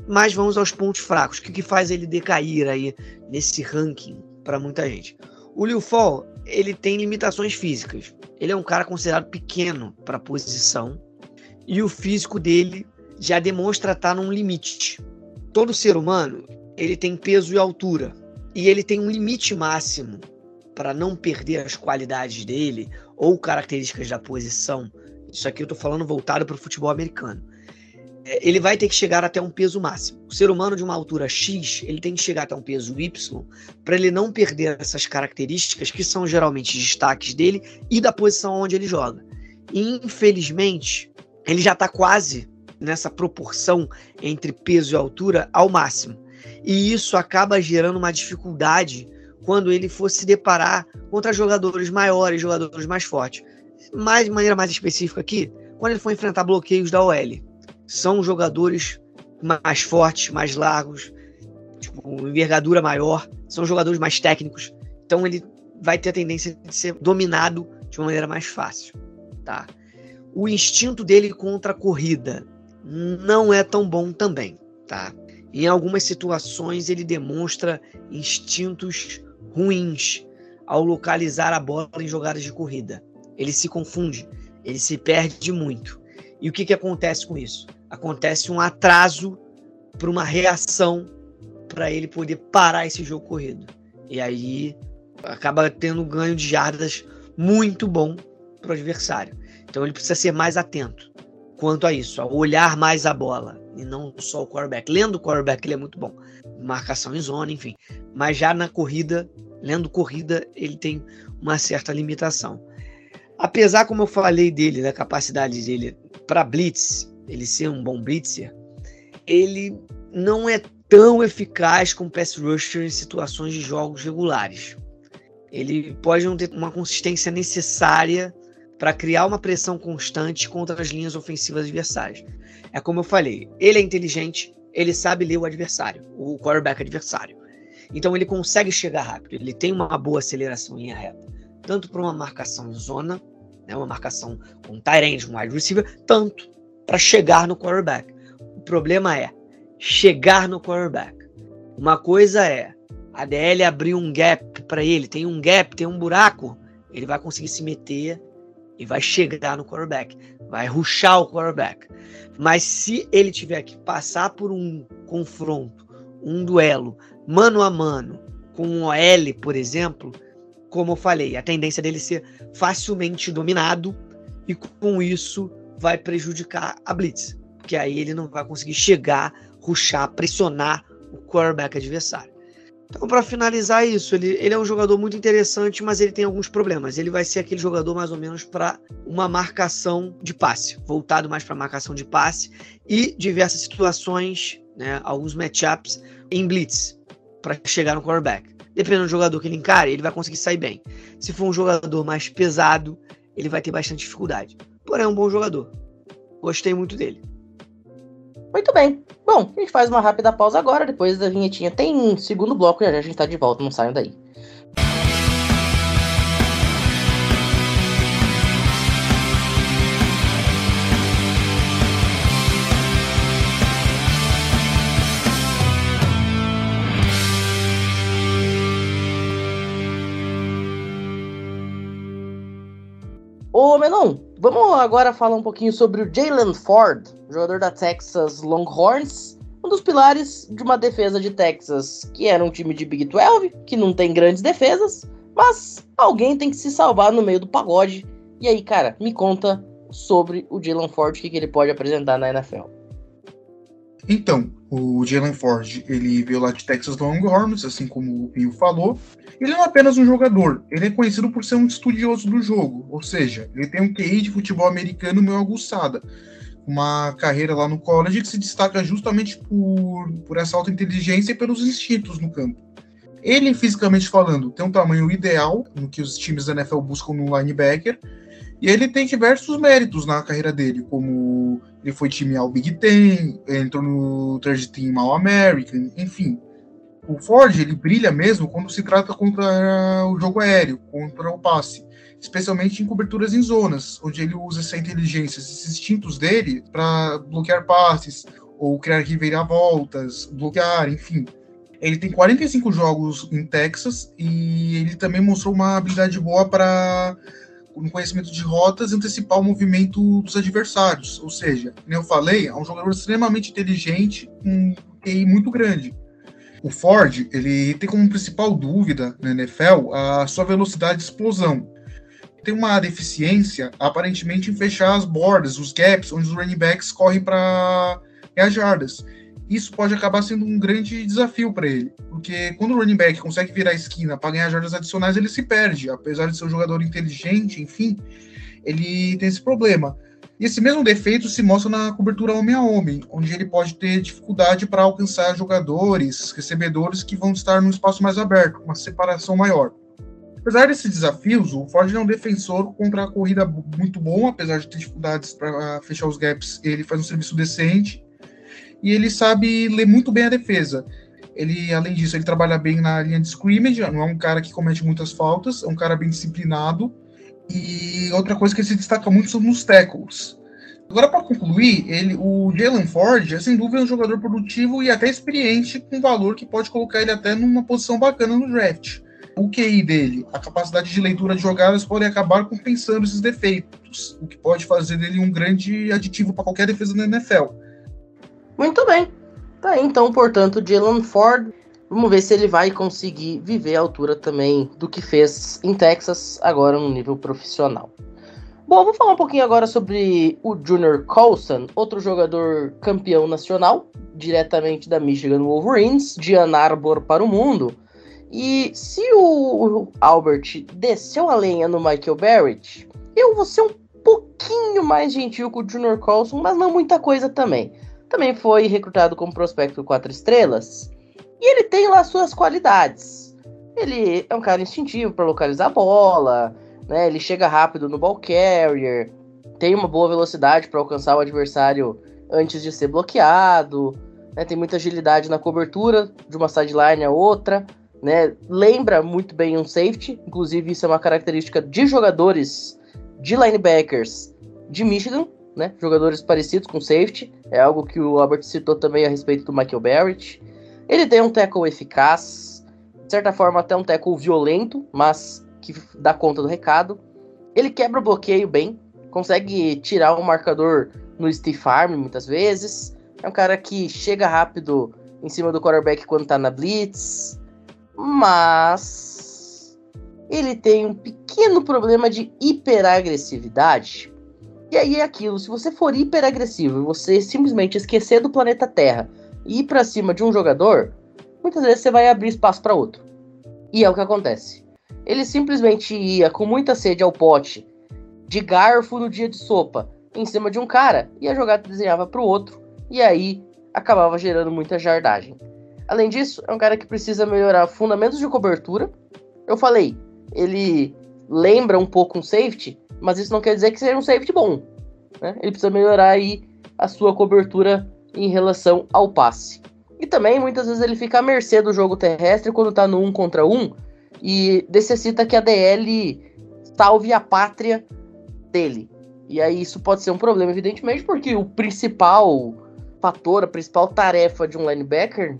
Mas vamos aos pontos fracos. O que, que faz ele decair aí nesse ranking para muita gente? O Liu Fall, ele tem limitações físicas. Ele é um cara considerado pequeno para a posição. E o físico dele já demonstra estar num limite. Todo ser humano ele tem peso e altura. E ele tem um limite máximo para não perder as qualidades dele ou características da posição. Isso aqui eu estou falando voltado para o futebol americano. É, ele vai ter que chegar até um peso máximo. O ser humano de uma altura X, ele tem que chegar até um peso Y para ele não perder essas características que são geralmente destaques dele e da posição onde ele joga. E, infelizmente, ele já está quase nessa proporção entre peso e altura ao máximo e isso acaba gerando uma dificuldade quando ele for se deparar contra jogadores maiores, jogadores mais fortes. Mais de maneira mais específica aqui, quando ele for enfrentar bloqueios da OL. São jogadores mais fortes, mais largos, tipo, envergadura maior, são jogadores mais técnicos. Então ele vai ter a tendência de ser dominado de uma maneira mais fácil, tá? O instinto dele contra a corrida não é tão bom também, tá? Em algumas situações ele demonstra instintos ruins ao localizar a bola em jogadas de corrida. Ele se confunde, ele se perde muito. E o que, que acontece com isso? Acontece um atraso para uma reação para ele poder parar esse jogo corrido. E aí acaba tendo um ganho de jardas muito bom para o adversário. Então ele precisa ser mais atento quanto a isso, a olhar mais a bola e não só o quarterback. Lendo o quarterback ele é muito bom, marcação em zona, enfim. Mas já na corrida, lendo corrida, ele tem uma certa limitação. Apesar, como eu falei dele, da capacidade dele para blitz, ele ser um bom blitzer, ele não é tão eficaz como pass rusher em situações de jogos regulares. Ele pode não ter uma consistência necessária para criar uma pressão constante contra as linhas ofensivas adversárias. É como eu falei, ele é inteligente, ele sabe ler o adversário, o quarterback adversário. Então ele consegue chegar rápido, ele tem uma boa aceleração em linha reta, tanto para uma marcação em zona, né, uma marcação com tight end, um wide receiver, tanto para chegar no quarterback. O problema é chegar no quarterback. Uma coisa é a DL abrir um gap para ele, tem um gap, tem um buraco, ele vai conseguir se meter e vai chegar no quarterback, vai ruxar o quarterback. Mas se ele tiver que passar por um confronto, um duelo mano a mano com um OL, por exemplo, como eu falei, a tendência dele ser facilmente dominado e com isso vai prejudicar a blitz, porque aí ele não vai conseguir chegar, ruxar, pressionar o quarterback adversário. Então, para finalizar isso, ele, ele é um jogador muito interessante, mas ele tem alguns problemas. Ele vai ser aquele jogador mais ou menos para uma marcação de passe, voltado mais para marcação de passe e diversas situações, né, alguns matchups em blitz para chegar no quarterback. Dependendo do jogador que ele encare, ele vai conseguir sair bem. Se for um jogador mais pesado, ele vai ter bastante dificuldade. Porém, é um bom jogador. Gostei muito dele. Muito bem. Bom, a gente faz uma rápida pausa agora, depois da vinhetinha tem um segundo bloco e a gente tá de volta, não saiam daí. Menon, vamos agora falar um pouquinho sobre o Jalen Ford, jogador da Texas Longhorns, um dos pilares de uma defesa de Texas que era um time de Big 12, que não tem grandes defesas, mas alguém tem que se salvar no meio do pagode. E aí, cara, me conta sobre o Jalen Ford, o que, que ele pode apresentar na NFL. Então, o Jalen Ford, ele veio lá de Texas Longhorns, assim como o Pio falou. Ele não é apenas um jogador, ele é conhecido por ser um estudioso do jogo, ou seja, ele tem um QI de futebol americano meio aguçada uma carreira lá no college que se destaca justamente por, por essa alta inteligência e pelos instintos no campo. Ele, fisicamente falando, tem um tamanho ideal no que os times da NFL buscam no linebacker, e ele tem diversos méritos na carreira dele, como ele foi time ao Big Ten, entrou no third team All American, enfim. O Ford, ele brilha mesmo quando se trata contra o jogo aéreo, contra o passe especialmente em coberturas em zonas, onde ele usa essa inteligência, esses instintos dele para bloquear passes ou criar reviravoltas, bloquear, enfim. Ele tem 45 jogos em Texas e ele também mostrou uma habilidade boa para um conhecimento de rotas e antecipar o movimento dos adversários. Ou seja, como eu falei, é um jogador extremamente inteligente, com QI muito grande. O Ford, ele tem como principal dúvida na NFL a sua velocidade de explosão tem uma deficiência, aparentemente, em fechar as bordas, os gaps, onde os running backs correm para ganhar jardas. Isso pode acabar sendo um grande desafio para ele, porque quando o running back consegue virar esquina para ganhar jardas adicionais, ele se perde. Apesar de ser um jogador inteligente, enfim, ele tem esse problema. E esse mesmo defeito se mostra na cobertura homem a homem, onde ele pode ter dificuldade para alcançar jogadores, recebedores que vão estar num espaço mais aberto, uma separação maior. Apesar desses desafios, o Ford é um defensor contra a corrida muito bom, apesar de ter dificuldades para fechar os gaps, ele faz um serviço decente e ele sabe ler muito bem a defesa. Ele, além disso, ele trabalha bem na linha de scrimmage, não é um cara que comete muitas faltas, é um cara bem disciplinado. E outra coisa que ele se destaca muito são nos tackles. Agora, para concluir, ele, o Jalen Ford é sem dúvida um jogador produtivo e até experiente, com valor que pode colocar ele até numa posição bacana no draft. O QI dele, a capacidade de leitura de jogadas, pode acabar compensando esses defeitos, o que pode fazer dele um grande aditivo para qualquer defesa da NFL. Muito bem. Tá aí, então, portanto, Jalen Ford. Vamos ver se ele vai conseguir viver a altura também do que fez em Texas, agora no nível profissional. Bom, vou falar um pouquinho agora sobre o Junior Colson, outro jogador campeão nacional, diretamente da Michigan Wolverines, de Ann Arbor para o mundo. E se o Albert desceu a lenha no Michael Barrett, eu vou ser um pouquinho mais gentil com o Junior Colson, mas não muita coisa também. Também foi recrutado como prospecto 4 estrelas. E ele tem lá suas qualidades. Ele é um cara instintivo para localizar a bola, né? Ele chega rápido no ball carrier, tem uma boa velocidade para alcançar o adversário antes de ser bloqueado, né? Tem muita agilidade na cobertura de uma sideline a outra, né? Lembra muito bem um safety, inclusive isso é uma característica de jogadores de linebackers de Michigan, né? Jogadores parecidos com safety, é algo que o Albert citou também a respeito do Michael Barrett. Ele tem um tackle eficaz, de certa forma até um tackle violento, mas que dá conta do recado. Ele quebra o bloqueio bem, consegue tirar o marcador no stiff arm muitas vezes. É um cara que chega rápido em cima do quarterback quando tá na blitz, mas ele tem um pequeno problema de hiperagressividade. E aí é aquilo, se você for hiperagressivo e você simplesmente esquecer do planeta Terra e ir para cima de um jogador, muitas vezes você vai abrir espaço para outro. E é o que acontece. Ele simplesmente ia com muita sede ao pote, de garfo no dia de sopa, em cima de um cara, e a jogada desenhava para o outro, e aí acabava gerando muita jardagem. Além disso, é um cara que precisa melhorar fundamentos de cobertura. Eu falei, ele lembra um pouco um safety, mas isso não quer dizer que seja um safety bom. Né? Ele precisa melhorar aí a sua cobertura em relação ao passe. E também, muitas vezes, ele fica à mercê do jogo terrestre quando tá no um contra um, e necessita que a DL salve a pátria dele. E aí isso pode ser um problema, evidentemente, porque o principal fator, a principal tarefa de um linebacker,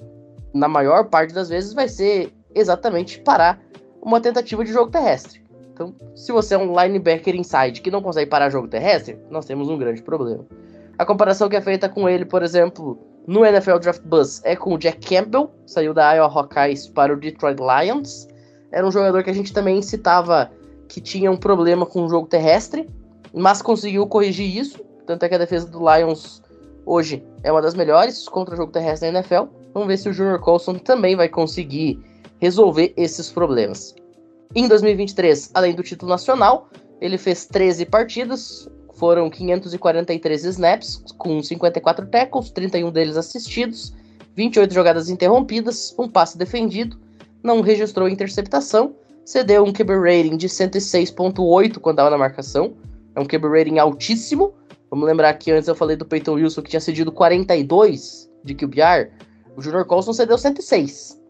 na maior parte das vezes, vai ser exatamente parar uma tentativa de jogo terrestre. Então, se você é um linebacker inside que não consegue parar jogo terrestre, nós temos um grande problema. A comparação que é feita com ele, por exemplo, no NFL Draft Buzz é com o Jack Campbell, saiu da Iowa Hawkeyes para o Detroit Lions era um jogador que a gente também citava que tinha um problema com o jogo terrestre, mas conseguiu corrigir isso. Tanto é que a defesa do Lions hoje é uma das melhores contra o jogo terrestre na NFL. Vamos ver se o Junior Colson também vai conseguir resolver esses problemas. Em 2023, além do título nacional, ele fez 13 partidas, foram 543 snaps, com 54 tackles, 31 deles assistidos, 28 jogadas interrompidas, um passe defendido não registrou interceptação, cedeu um QB rating de 106.8 quando estava na marcação, é um QB rating altíssimo. Vamos lembrar que antes eu falei do Peyton Wilson que tinha cedido 42 de QBR, o Junior Colson cedeu 106.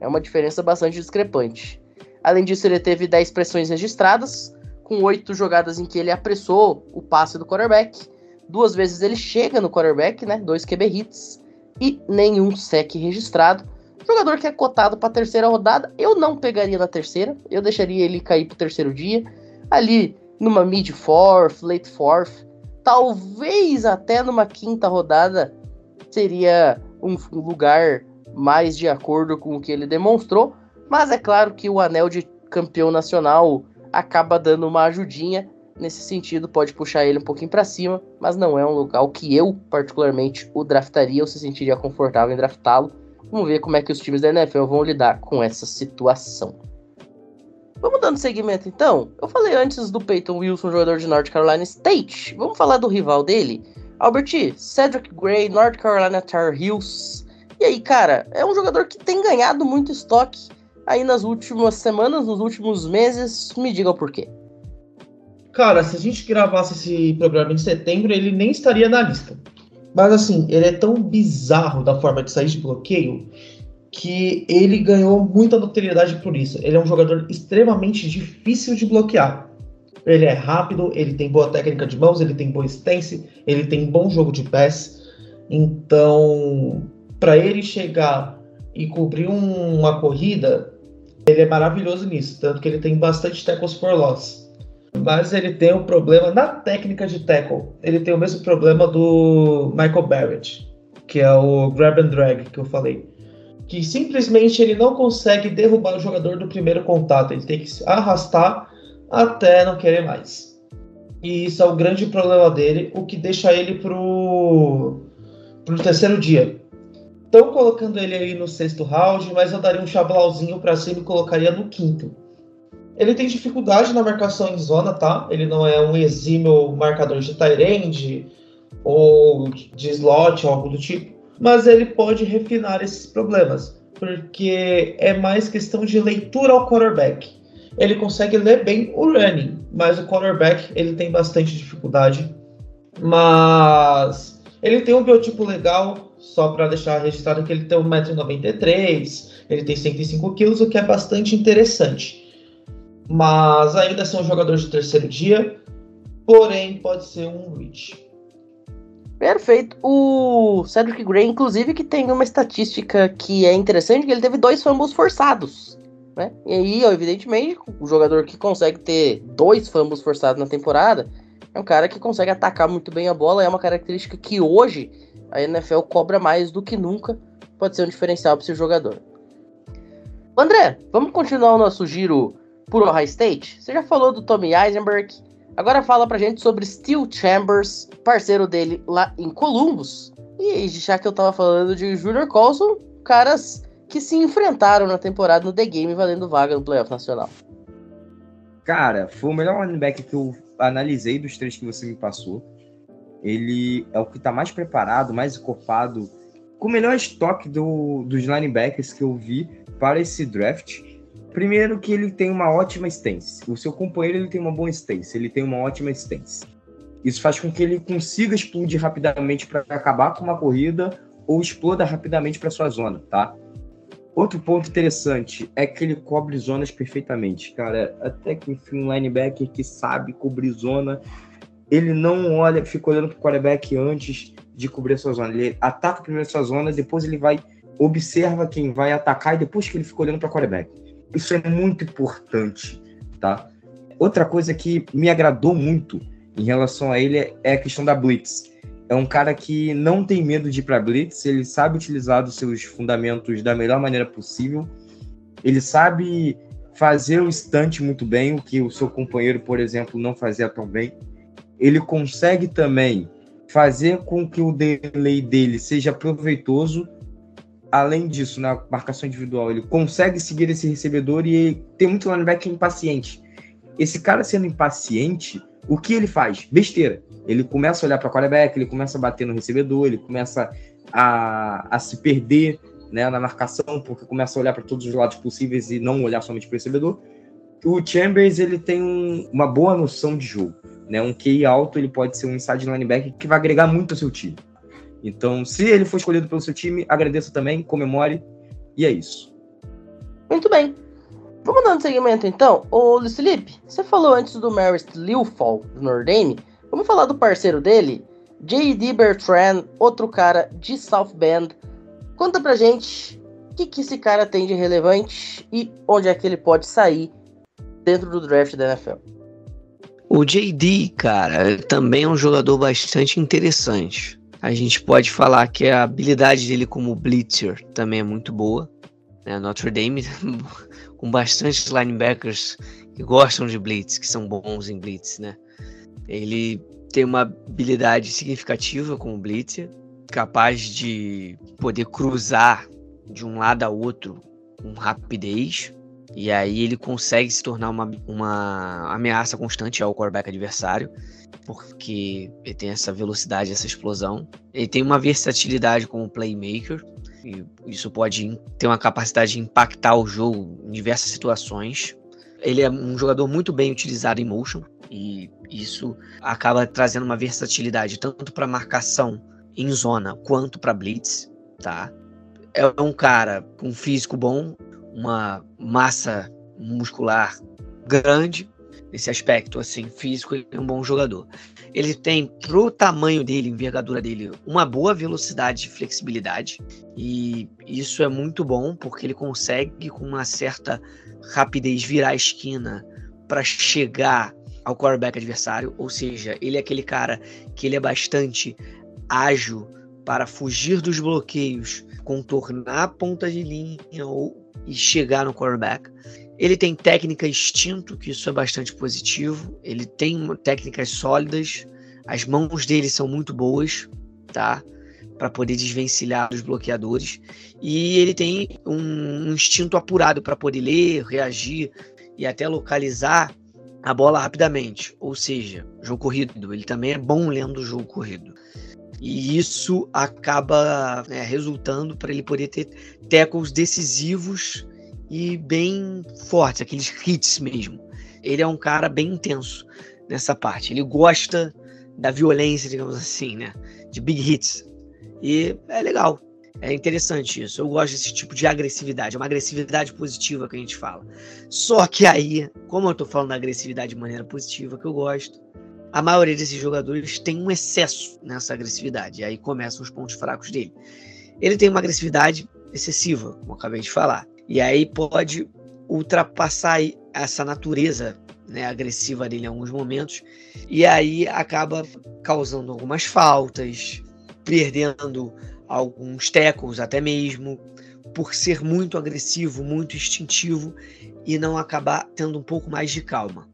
É uma diferença bastante discrepante. Além disso, ele teve 10 pressões registradas, com 8 jogadas em que ele apressou o passe do quarterback. Duas vezes ele chega no quarterback, né? Dois QB hits e nenhum sec registrado. Jogador que é cotado para terceira rodada, eu não pegaria na terceira, eu deixaria ele cair pro terceiro dia. Ali numa mid fourth, late fourth, talvez até numa quinta rodada seria um lugar mais de acordo com o que ele demonstrou. Mas é claro que o anel de campeão nacional acaba dando uma ajudinha nesse sentido, pode puxar ele um pouquinho para cima, mas não é um local que eu particularmente o draftaria ou se sentiria confortável em draftá-lo. Vamos ver como é que os times da NFL vão lidar com essa situação. Vamos dando seguimento então. Eu falei antes do Peyton Wilson, jogador de North Carolina State. Vamos falar do rival dele? Albert Cedric Gray, North Carolina Tar Heels. E aí, cara, é um jogador que tem ganhado muito estoque aí nas últimas semanas, nos últimos meses. Me diga o porquê. Cara, se a gente gravasse esse programa em setembro, ele nem estaria na lista. Mas assim, ele é tão bizarro da forma de sair de bloqueio que ele ganhou muita notoriedade por isso. Ele é um jogador extremamente difícil de bloquear. Ele é rápido, ele tem boa técnica de mãos, ele tem boa stance, ele tem bom jogo de pés. Então, para ele chegar e cobrir um, uma corrida, ele é maravilhoso nisso, tanto que ele tem bastante tackles for loss. Mas ele tem um problema na técnica de tackle. Ele tem o mesmo problema do Michael Barrett, que é o grab and drag que eu falei. Que simplesmente ele não consegue derrubar o jogador do primeiro contato. Ele tem que se arrastar até não querer mais. E isso é o grande problema dele, o que deixa ele pro, pro terceiro dia. Estão colocando ele aí no sexto round, mas eu daria um chablauzinho para cima e colocaria no quinto. Ele tem dificuldade na marcação em zona, tá? Ele não é um exímio marcador de end ou de slot, algo do tipo. Mas ele pode refinar esses problemas, porque é mais questão de leitura ao quarterback ele consegue ler bem o running, mas o quarterback ele tem bastante dificuldade. Mas ele tem um biotipo legal, só para deixar registrado que ele tem 1,93m, ele tem 105 kg, o que é bastante interessante. Mas ainda assim é um jogador de terceiro dia, porém pode ser um reach. Perfeito. O Cedric Gray, inclusive, que tem uma estatística que é interessante, que ele teve dois fumbles forçados. Né? E aí, evidentemente, o jogador que consegue ter dois fumbles forçados na temporada é um cara que consegue atacar muito bem a bola. É uma característica que hoje a NFL cobra mais do que nunca. Pode ser um diferencial para esse jogador. André, vamos continuar o nosso giro por Ohio State? Você já falou do Tommy Eisenberg. Agora fala pra gente sobre Steel Chambers, parceiro dele lá em Columbus. E já que eu tava falando de Junior Colson, caras que se enfrentaram na temporada no The Game valendo vaga no Playoff Nacional. Cara, foi o melhor linebacker que eu analisei dos três que você me passou. Ele é o que está mais preparado, mais encorpado, com o melhor estoque do, dos linebackers que eu vi para esse draft. Primeiro que ele tem uma ótima stance. O seu companheiro ele tem uma boa stance, ele tem uma ótima stance. Isso faz com que ele consiga explodir rapidamente para acabar com uma corrida ou exploda rapidamente para sua zona, tá? Outro ponto interessante é que ele cobre zonas perfeitamente, cara. Até que enfim, um linebacker que sabe cobrir zona, ele não olha, fica olhando pro quarterback antes de cobrir a sua zona. Ele ataca primeiro a sua zona, depois ele vai observa quem vai atacar e depois que ele fica olhando para quarterback. Isso é muito importante, tá? Outra coisa que me agradou muito em relação a ele é a questão da blitz é um cara que não tem medo de ir para blitz, ele sabe utilizar os seus fundamentos da melhor maneira possível. Ele sabe fazer o estante muito bem, o que o seu companheiro, por exemplo, não fazia tão bem. Ele consegue também fazer com que o delay dele seja proveitoso. Além disso, na marcação individual, ele consegue seguir esse recebedor e tem muito linebacker impaciente. Esse cara sendo impaciente, o que ele faz? Besteira. Ele começa a olhar para o quarterback, ele começa a bater no recebedor, ele começa a, a se perder né, na marcação, porque começa a olhar para todos os lados possíveis e não olhar somente para o recebedor. O Chambers ele tem um, uma boa noção de jogo. Né? Um QI alto, ele pode ser um inside linebacker que vai agregar muito ao seu time. Então, se ele for escolhido pelo seu time, agradeça também, comemore, e é isso. Muito bem. Vamos dando seguimento então. Ô, Luiz Felipe, você falou antes do Marist Lilfall, do Nordame. Vamos falar do parceiro dele? J.D. Bertrand, outro cara de South Bend. Conta pra gente o que, que esse cara tem de relevante e onde é que ele pode sair dentro do draft da NFL. O JD, cara, também é um jogador bastante interessante. A gente pode falar que a habilidade dele como blitzer também é muito boa. Né? Notre Dame com bastante linebackers que gostam de blitz, que são bons em blitz, né? Ele tem uma habilidade significativa como blitzer, capaz de poder cruzar de um lado a outro com rapidez. E aí ele consegue se tornar uma, uma ameaça constante ao quarterback adversário, porque ele tem essa velocidade, essa explosão. Ele tem uma versatilidade como playmaker, e isso pode ter uma capacidade de impactar o jogo em diversas situações. Ele é um jogador muito bem utilizado em motion, e isso acaba trazendo uma versatilidade tanto para marcação em zona quanto para blitz, tá? é um cara com físico bom, uma massa muscular grande, nesse aspecto assim físico, ele é um bom jogador. Ele tem pro tamanho dele, envergadura dele, uma boa velocidade e flexibilidade, e isso é muito bom porque ele consegue com uma certa rapidez virar a esquina para chegar ao quarterback adversário, ou seja, ele é aquele cara que ele é bastante ágil para fugir dos bloqueios, contornar a ponta de linha ou e chegar no quarterback. Ele tem técnica instinto, que isso é bastante positivo. Ele tem técnicas sólidas. As mãos dele são muito boas, tá? Para poder desvencilhar os bloqueadores. E ele tem um, um instinto apurado para poder ler, reagir e até localizar a bola rapidamente. Ou seja, jogo corrido. Ele também é bom lendo o jogo corrido. E isso acaba né, resultando para ele poder ter tackles decisivos e bem fortes, aqueles hits mesmo. Ele é um cara bem intenso nessa parte. Ele gosta da violência, digamos assim, né? De big hits. E é legal. É interessante isso. Eu gosto desse tipo de agressividade. É uma agressividade positiva que a gente fala. Só que aí, como eu tô falando da agressividade de maneira positiva que eu gosto, a maioria desses jogadores tem um excesso nessa agressividade. E aí começam os pontos fracos dele. Ele tem uma agressividade excessiva, como acabei de falar. E aí pode ultrapassar essa natureza né, agressiva dele em alguns momentos. E aí acaba causando algumas faltas, perdendo alguns tackles até mesmo, por ser muito agressivo, muito instintivo e não acabar tendo um pouco mais de calma.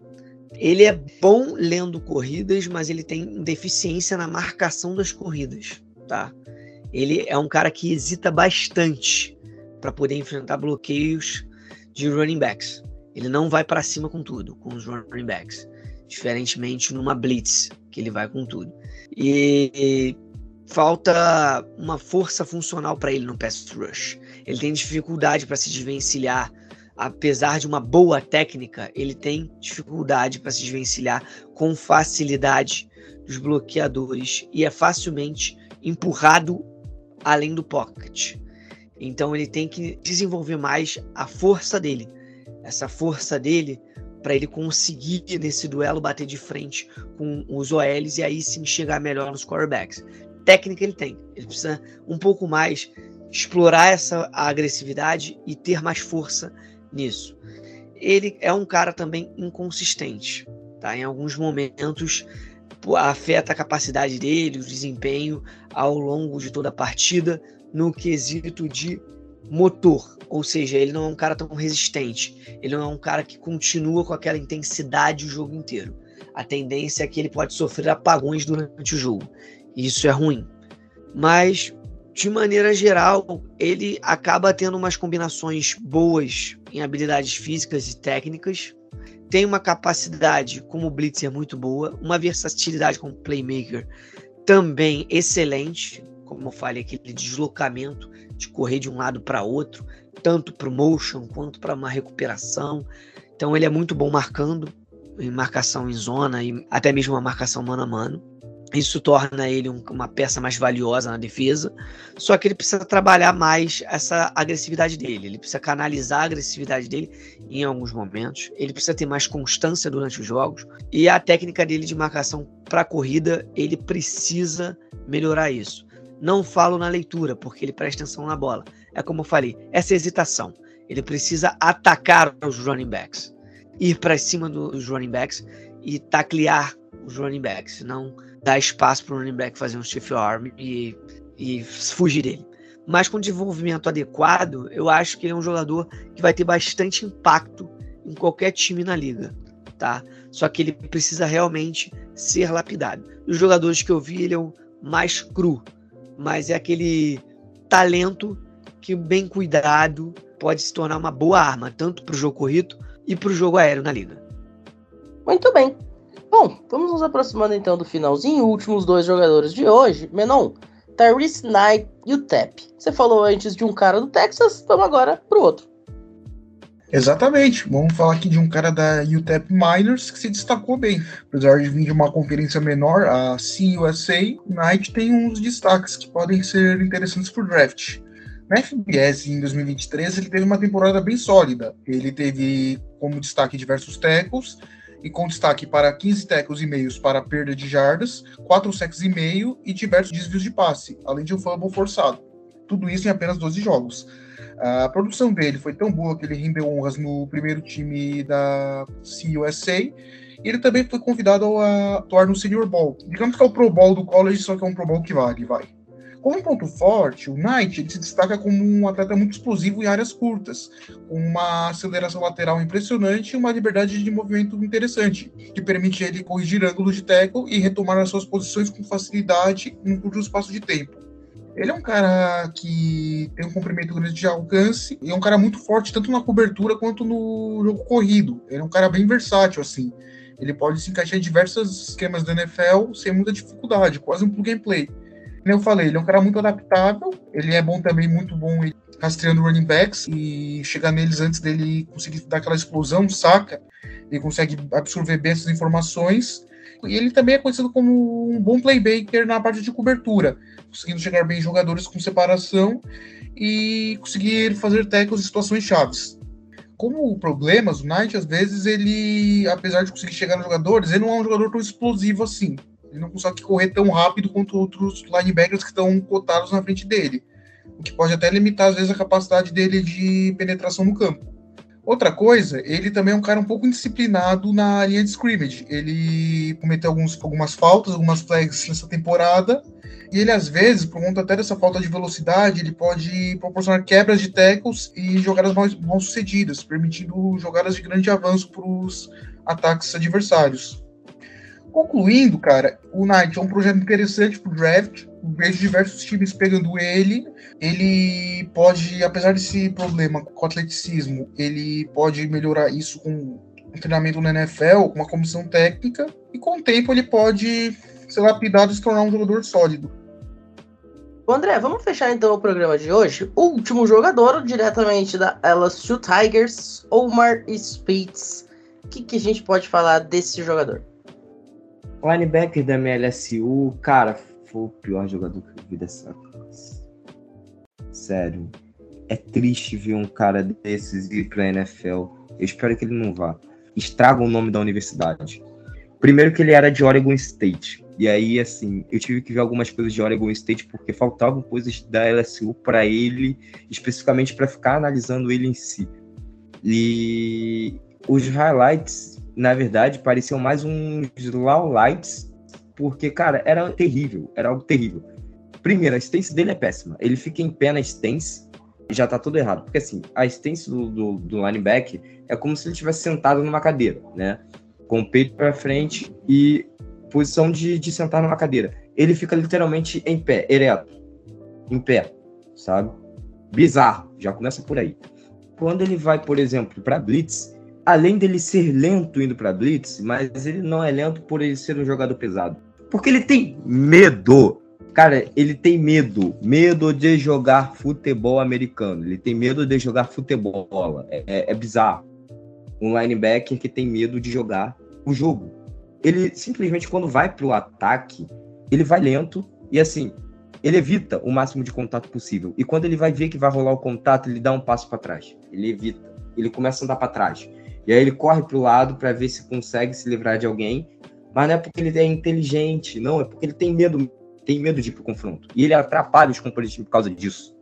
Ele é bom lendo corridas, mas ele tem deficiência na marcação das corridas, tá? Ele é um cara que hesita bastante para poder enfrentar bloqueios de running backs. Ele não vai para cima com tudo, com os running backs, diferentemente numa blitz, que ele vai com tudo. E, e falta uma força funcional para ele no pass rush. Ele tem dificuldade para se desvencilhar apesar de uma boa técnica, ele tem dificuldade para se desvencilhar com facilidade dos bloqueadores e é facilmente empurrado além do pocket. Então ele tem que desenvolver mais a força dele. Essa força dele para ele conseguir nesse duelo bater de frente com os OLs e aí sim chegar melhor nos quarterbacks. Técnica ele tem. Ele precisa um pouco mais explorar essa agressividade e ter mais força nisso. Ele é um cara também inconsistente, tá? Em alguns momentos afeta a capacidade dele, o desempenho ao longo de toda a partida no quesito de motor, ou seja, ele não é um cara tão resistente, ele não é um cara que continua com aquela intensidade o jogo inteiro. A tendência é que ele pode sofrer apagões durante o jogo. Isso é ruim. Mas de maneira geral, ele acaba tendo umas combinações boas em habilidades físicas e técnicas. Tem uma capacidade como blitzer muito boa, uma versatilidade como playmaker também excelente, como eu falei, aquele deslocamento de correr de um lado para outro, tanto para o motion quanto para uma recuperação. Então ele é muito bom marcando, em marcação em zona e até mesmo uma marcação mano a mano. Isso torna ele um, uma peça mais valiosa na defesa. Só que ele precisa trabalhar mais essa agressividade dele. Ele precisa canalizar a agressividade dele em alguns momentos. Ele precisa ter mais constância durante os jogos. E a técnica dele de marcação para corrida, ele precisa melhorar isso. Não falo na leitura, porque ele presta atenção na bola. É como eu falei, essa hesitação. Ele precisa atacar os running backs, ir para cima dos running backs e taclear os running backs, não dar espaço para o running back fazer um stiff arm e, e fugir dele. Mas com desenvolvimento adequado, eu acho que ele é um jogador que vai ter bastante impacto em qualquer time na liga, tá? Só que ele precisa realmente ser lapidado. Os jogadores que eu vi, ele é o mais cru, mas é aquele talento que, bem cuidado, pode se tornar uma boa arma, tanto para o jogo corrido e para o jogo aéreo na liga. Muito bem. Bom, vamos nos aproximando então do finalzinho. Últimos dois jogadores de hoje. Menon, Tyrese Knight e o Tep. Você falou antes de um cara do Texas, vamos agora pro outro. Exatamente. Vamos falar aqui de um cara da UTEP Miners que se destacou bem. Apesar de vir de uma conferência menor, a CUSA, Knight tem uns destaques que podem ser interessantes para o draft. Na FBS, em 2023, ele teve uma temporada bem sólida. Ele teve como destaque diversos tackles, e com destaque para 15 tackles e meios para perda de jardas, 4 sacks e meio e diversos desvios de passe, além de um fumble forçado. Tudo isso em apenas 12 jogos. A produção dele foi tão boa que ele rendeu honras no primeiro time da CUSA e ele também foi convidado a atuar no Senior Bowl. Digamos que é o Pro Bowl do college, só que é um Pro Bowl que vale, vai. Como ponto forte, o Knight ele se destaca como um atleta muito explosivo em áreas curtas, com uma aceleração lateral impressionante e uma liberdade de movimento interessante, que permite ele corrigir ângulos de tackle e retomar as suas posições com facilidade num curto espaço de tempo. Ele é um cara que tem um comprimento grande de alcance e é um cara muito forte tanto na cobertura quanto no jogo corrido. Ele é um cara bem versátil, assim. Ele pode se encaixar em diversos esquemas da NFL sem muita dificuldade, quase um plug and play. Como eu falei, ele é um cara muito adaptável, ele é bom também, muito bom rastreando running backs e chegar neles antes dele conseguir dar aquela explosão, saca? Ele consegue absorver bem essas informações. E ele também é conhecido como um bom playmaker na parte de cobertura, conseguindo chegar bem em jogadores com separação e conseguir fazer tackles em situações chaves. Como problemas, o Knight, às vezes, ele, apesar de conseguir chegar nos jogadores, ele não é um jogador tão explosivo assim. Ele não consegue correr tão rápido quanto outros linebackers que estão cotados na frente dele. O que pode até limitar, às vezes, a capacidade dele de penetração no campo. Outra coisa, ele também é um cara um pouco indisciplinado na linha de scrimmage. Ele cometeu alguns, algumas faltas, algumas flags nessa temporada. E ele, às vezes, por conta até dessa falta de velocidade, ele pode proporcionar quebras de tackles e jogadas mal, mal sucedidas, permitindo jogadas de grande avanço para os ataques adversários. Concluindo, cara, o Knight é um projeto interessante pro draft. Vejo diversos times pegando ele. Ele pode, apesar desse problema com o atleticismo, ele pode melhorar isso com um treinamento na NFL, com uma comissão técnica, e com o tempo ele pode ser lapidado e se tornar um jogador sólido. André, vamos fechar então o programa de hoje. O último jogador, diretamente da LSU Tigers, Omar Spitz. O que, que a gente pode falar desse jogador? Linebacker da MLSU, cara, foi o pior jogador que eu vi dessa classe. Sério. É triste ver um cara desses ir pra NFL. Eu espero que ele não vá. Estraga o nome da universidade. Primeiro que ele era de Oregon State. E aí, assim, eu tive que ver algumas coisas de Oregon State porque faltavam coisas da LSU para ele, especificamente para ficar analisando ele em si. E os highlights na verdade, pareciam mais uns lowlights, porque, cara, era terrível, era algo terrível. Primeiro, a stance dele é péssima. Ele fica em pé na stance, já tá tudo errado. Porque, assim, a stance do, do, do linebacker é como se ele estivesse sentado numa cadeira, né? Com o peito para frente e posição de, de sentar numa cadeira. Ele fica literalmente em pé, ereto. Em pé, sabe? Bizarro, já começa por aí. Quando ele vai, por exemplo, para blitz, além dele ser lento indo para blitz, mas ele não é lento por ele ser um jogador pesado. Porque ele tem medo. Cara, ele tem medo. Medo de jogar futebol americano. Ele tem medo de jogar futebol. É, é, é bizarro. Um linebacker que tem medo de jogar o jogo. Ele simplesmente, quando vai pro ataque, ele vai lento e assim, ele evita o máximo de contato possível. E quando ele vai ver que vai rolar o contato, ele dá um passo para trás. Ele evita. Ele começa a andar para trás. E aí ele corre para o lado para ver se consegue se livrar de alguém. Mas não é porque ele é inteligente, não, é porque ele tem medo, tem medo de ir pro confronto. E ele atrapalha os companheiros por causa disso.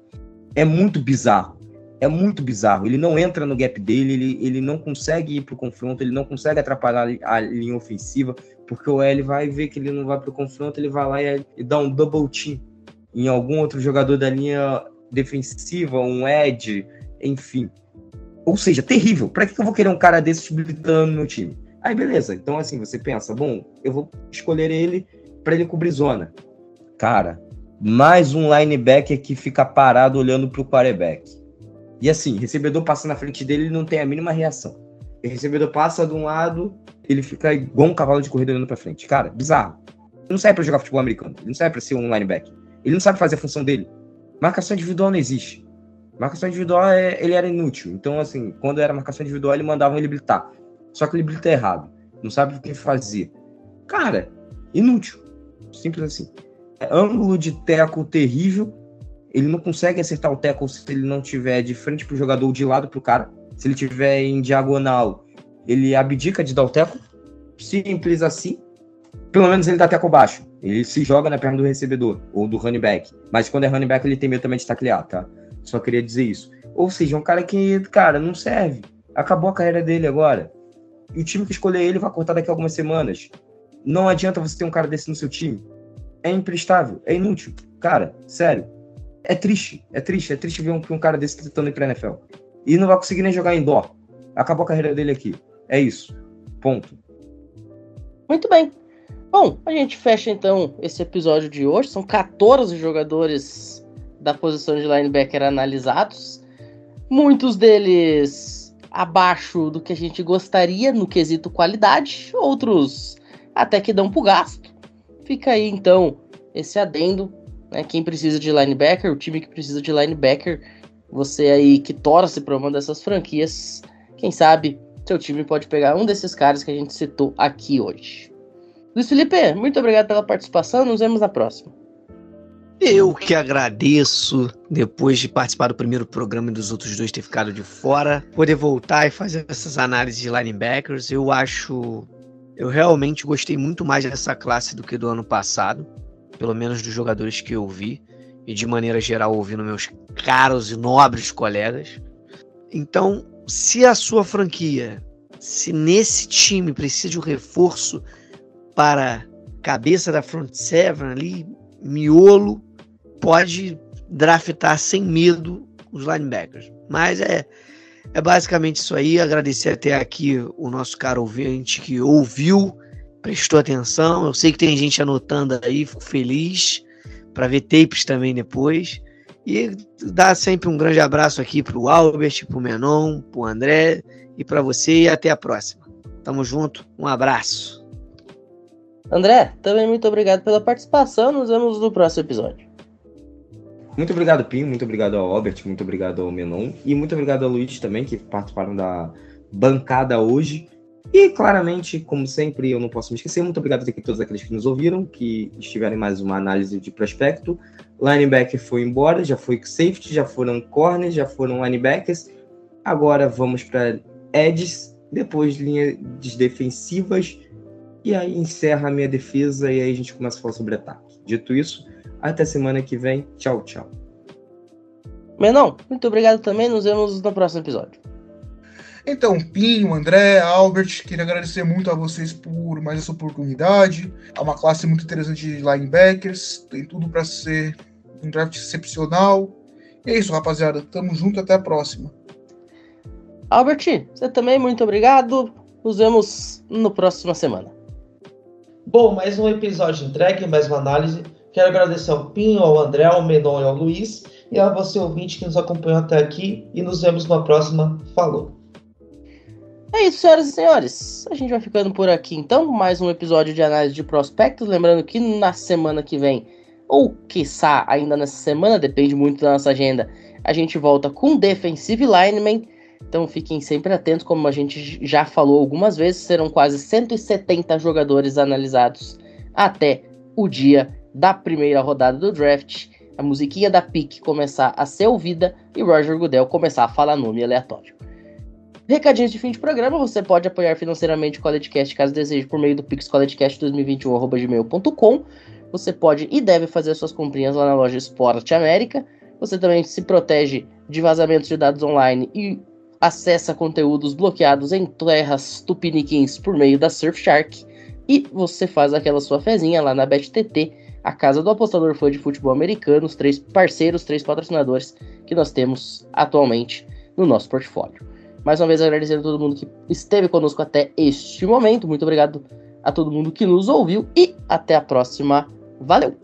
É muito bizarro. É muito bizarro. Ele não entra no gap dele, ele, ele não consegue ir pro confronto, ele não consegue atrapalhar a linha ofensiva, porque o L vai ver que ele não vai pro confronto, ele vai lá e, e dá um double team em algum outro jogador da linha defensiva, um edge, enfim. Ou seja, terrível. Para que eu vou querer um cara desse habilitando no meu time? Aí, beleza. Então, assim, você pensa, bom, eu vou escolher ele para ele cobrir zona. Cara, mais um linebacker que fica parado olhando pro quarterback. E assim, recebedor passa na frente dele, ele não tem a mínima reação. O recebedor passa de um lado, ele fica igual um cavalo de corrida olhando pra frente. Cara, bizarro. Ele não serve pra jogar futebol americano. Ele não serve pra ser um linebacker. Ele não sabe fazer a função dele. Marcação individual não existe. Marcação individual, é, ele era inútil. Então, assim, quando era marcação individual, ele mandava ele blitar. Só que ele blita errado. Não sabe o que fazer. Cara, inútil. Simples assim. É, ângulo de teco terrível. ele não consegue acertar o tackle se ele não tiver de frente pro jogador, de lado pro cara. Se ele tiver em diagonal, ele abdica de dar o tackle. Simples assim. Pelo menos ele dá tackle baixo. Ele se joga na perna do recebedor ou do running back. Mas quando é running back, ele tem medo também de taclear, tá? Só queria dizer isso. Ou seja, um cara que, cara, não serve. Acabou a carreira dele agora. E o time que escolher ele vai cortar daqui a algumas semanas. Não adianta você ter um cara desse no seu time. É imprestável, é inútil. Cara, sério. É triste, é triste, é triste ver um, um cara desse tentando ir pra NFL. E não vai conseguir nem jogar em dó. Acabou a carreira dele aqui. É isso. Ponto. Muito bem. Bom, a gente fecha então esse episódio de hoje. São 14 jogadores da posição de linebacker analisados. Muitos deles abaixo do que a gente gostaria no quesito qualidade, outros até que dão pro gasto. Fica aí então esse adendo, né? Quem precisa de linebacker, o time que precisa de linebacker, você aí que torce para uma dessas franquias, quem sabe seu time pode pegar um desses caras que a gente citou aqui hoje. Luiz Felipe, muito obrigado pela participação, nos vemos na próxima. Eu que agradeço, depois de participar do primeiro programa e dos outros dois ter ficado de fora, poder voltar e fazer essas análises de linebackers. Eu acho. Eu realmente gostei muito mais dessa classe do que do ano passado, pelo menos dos jogadores que eu vi, e de maneira geral ouvindo meus caros e nobres colegas. Então, se a sua franquia, se nesse time precisa de um reforço para cabeça da front seven ali, miolo, pode draftar sem medo os linebackers. Mas é, é basicamente isso aí. Agradecer até aqui o nosso caro ouvinte que ouviu, prestou atenção. Eu sei que tem gente anotando aí, fico feliz para ver tapes também depois. E dar sempre um grande abraço aqui para o Albert, para o Menon, para o André e para você. E até a próxima. Tamo junto. Um abraço. André, também muito obrigado pela participação. Nos vemos no próximo episódio. Muito obrigado, Pinho. Muito obrigado ao Albert. Muito obrigado ao Menon. E muito obrigado ao Luiz também, que participaram da bancada hoje. E claramente, como sempre, eu não posso me esquecer. Muito obrigado a todos aqueles que nos ouviram, que estiveram em mais uma análise de prospecto. Linebacker foi embora, já foi safety, já foram corners, já foram linebackers. Agora vamos para edges, depois linhas defensivas e aí encerra a minha defesa e aí a gente começa a falar sobre ataque. Dito isso, até semana que vem. Tchau, tchau. Menão, muito obrigado também. Nos vemos no próximo episódio. Então, Pinho, André, Albert, queria agradecer muito a vocês por mais essa oportunidade. É uma classe muito interessante de linebackers, tem tudo para ser um draft excepcional. E é isso, rapaziada. Tamo junto, até a próxima. Albert, você também, muito obrigado. Nos vemos no próxima semana. Bom, mais um episódio entregue, mais uma análise. Quero agradecer ao Pinho, ao André, ao Menon e ao Luiz, e a você, ouvinte, que nos acompanhou até aqui. E nos vemos na próxima. Falou! É isso, senhoras e senhores. A gente vai ficando por aqui então. Mais um episódio de análise de prospectos. Lembrando que na semana que vem, ou quiçá ainda nessa semana, depende muito da nossa agenda, a gente volta com Defensive Lineman. Então fiquem sempre atentos, como a gente já falou algumas vezes, serão quase 170 jogadores analisados até o dia da primeira rodada do draft, a musiquinha da PIC começar a ser ouvida e Roger Goodell começar a falar nome aleatório. Recadinhos de fim de programa, você pode apoiar financeiramente o CollegeCast caso deseje por meio do Pix CollegeCast2021.gmail.com Você pode e deve fazer suas comprinhas lá na loja Esporte América. Você também se protege de vazamentos de dados online e acessa conteúdos bloqueados em terras tupiniquins por meio da Surfshark e você faz aquela sua fezinha lá na BetTT, a casa do apostador fã de futebol americano, os três parceiros, três patrocinadores que nós temos atualmente no nosso portfólio. Mais uma vez agradecendo a todo mundo que esteve conosco até este momento. Muito obrigado a todo mundo que nos ouviu e até a próxima. Valeu!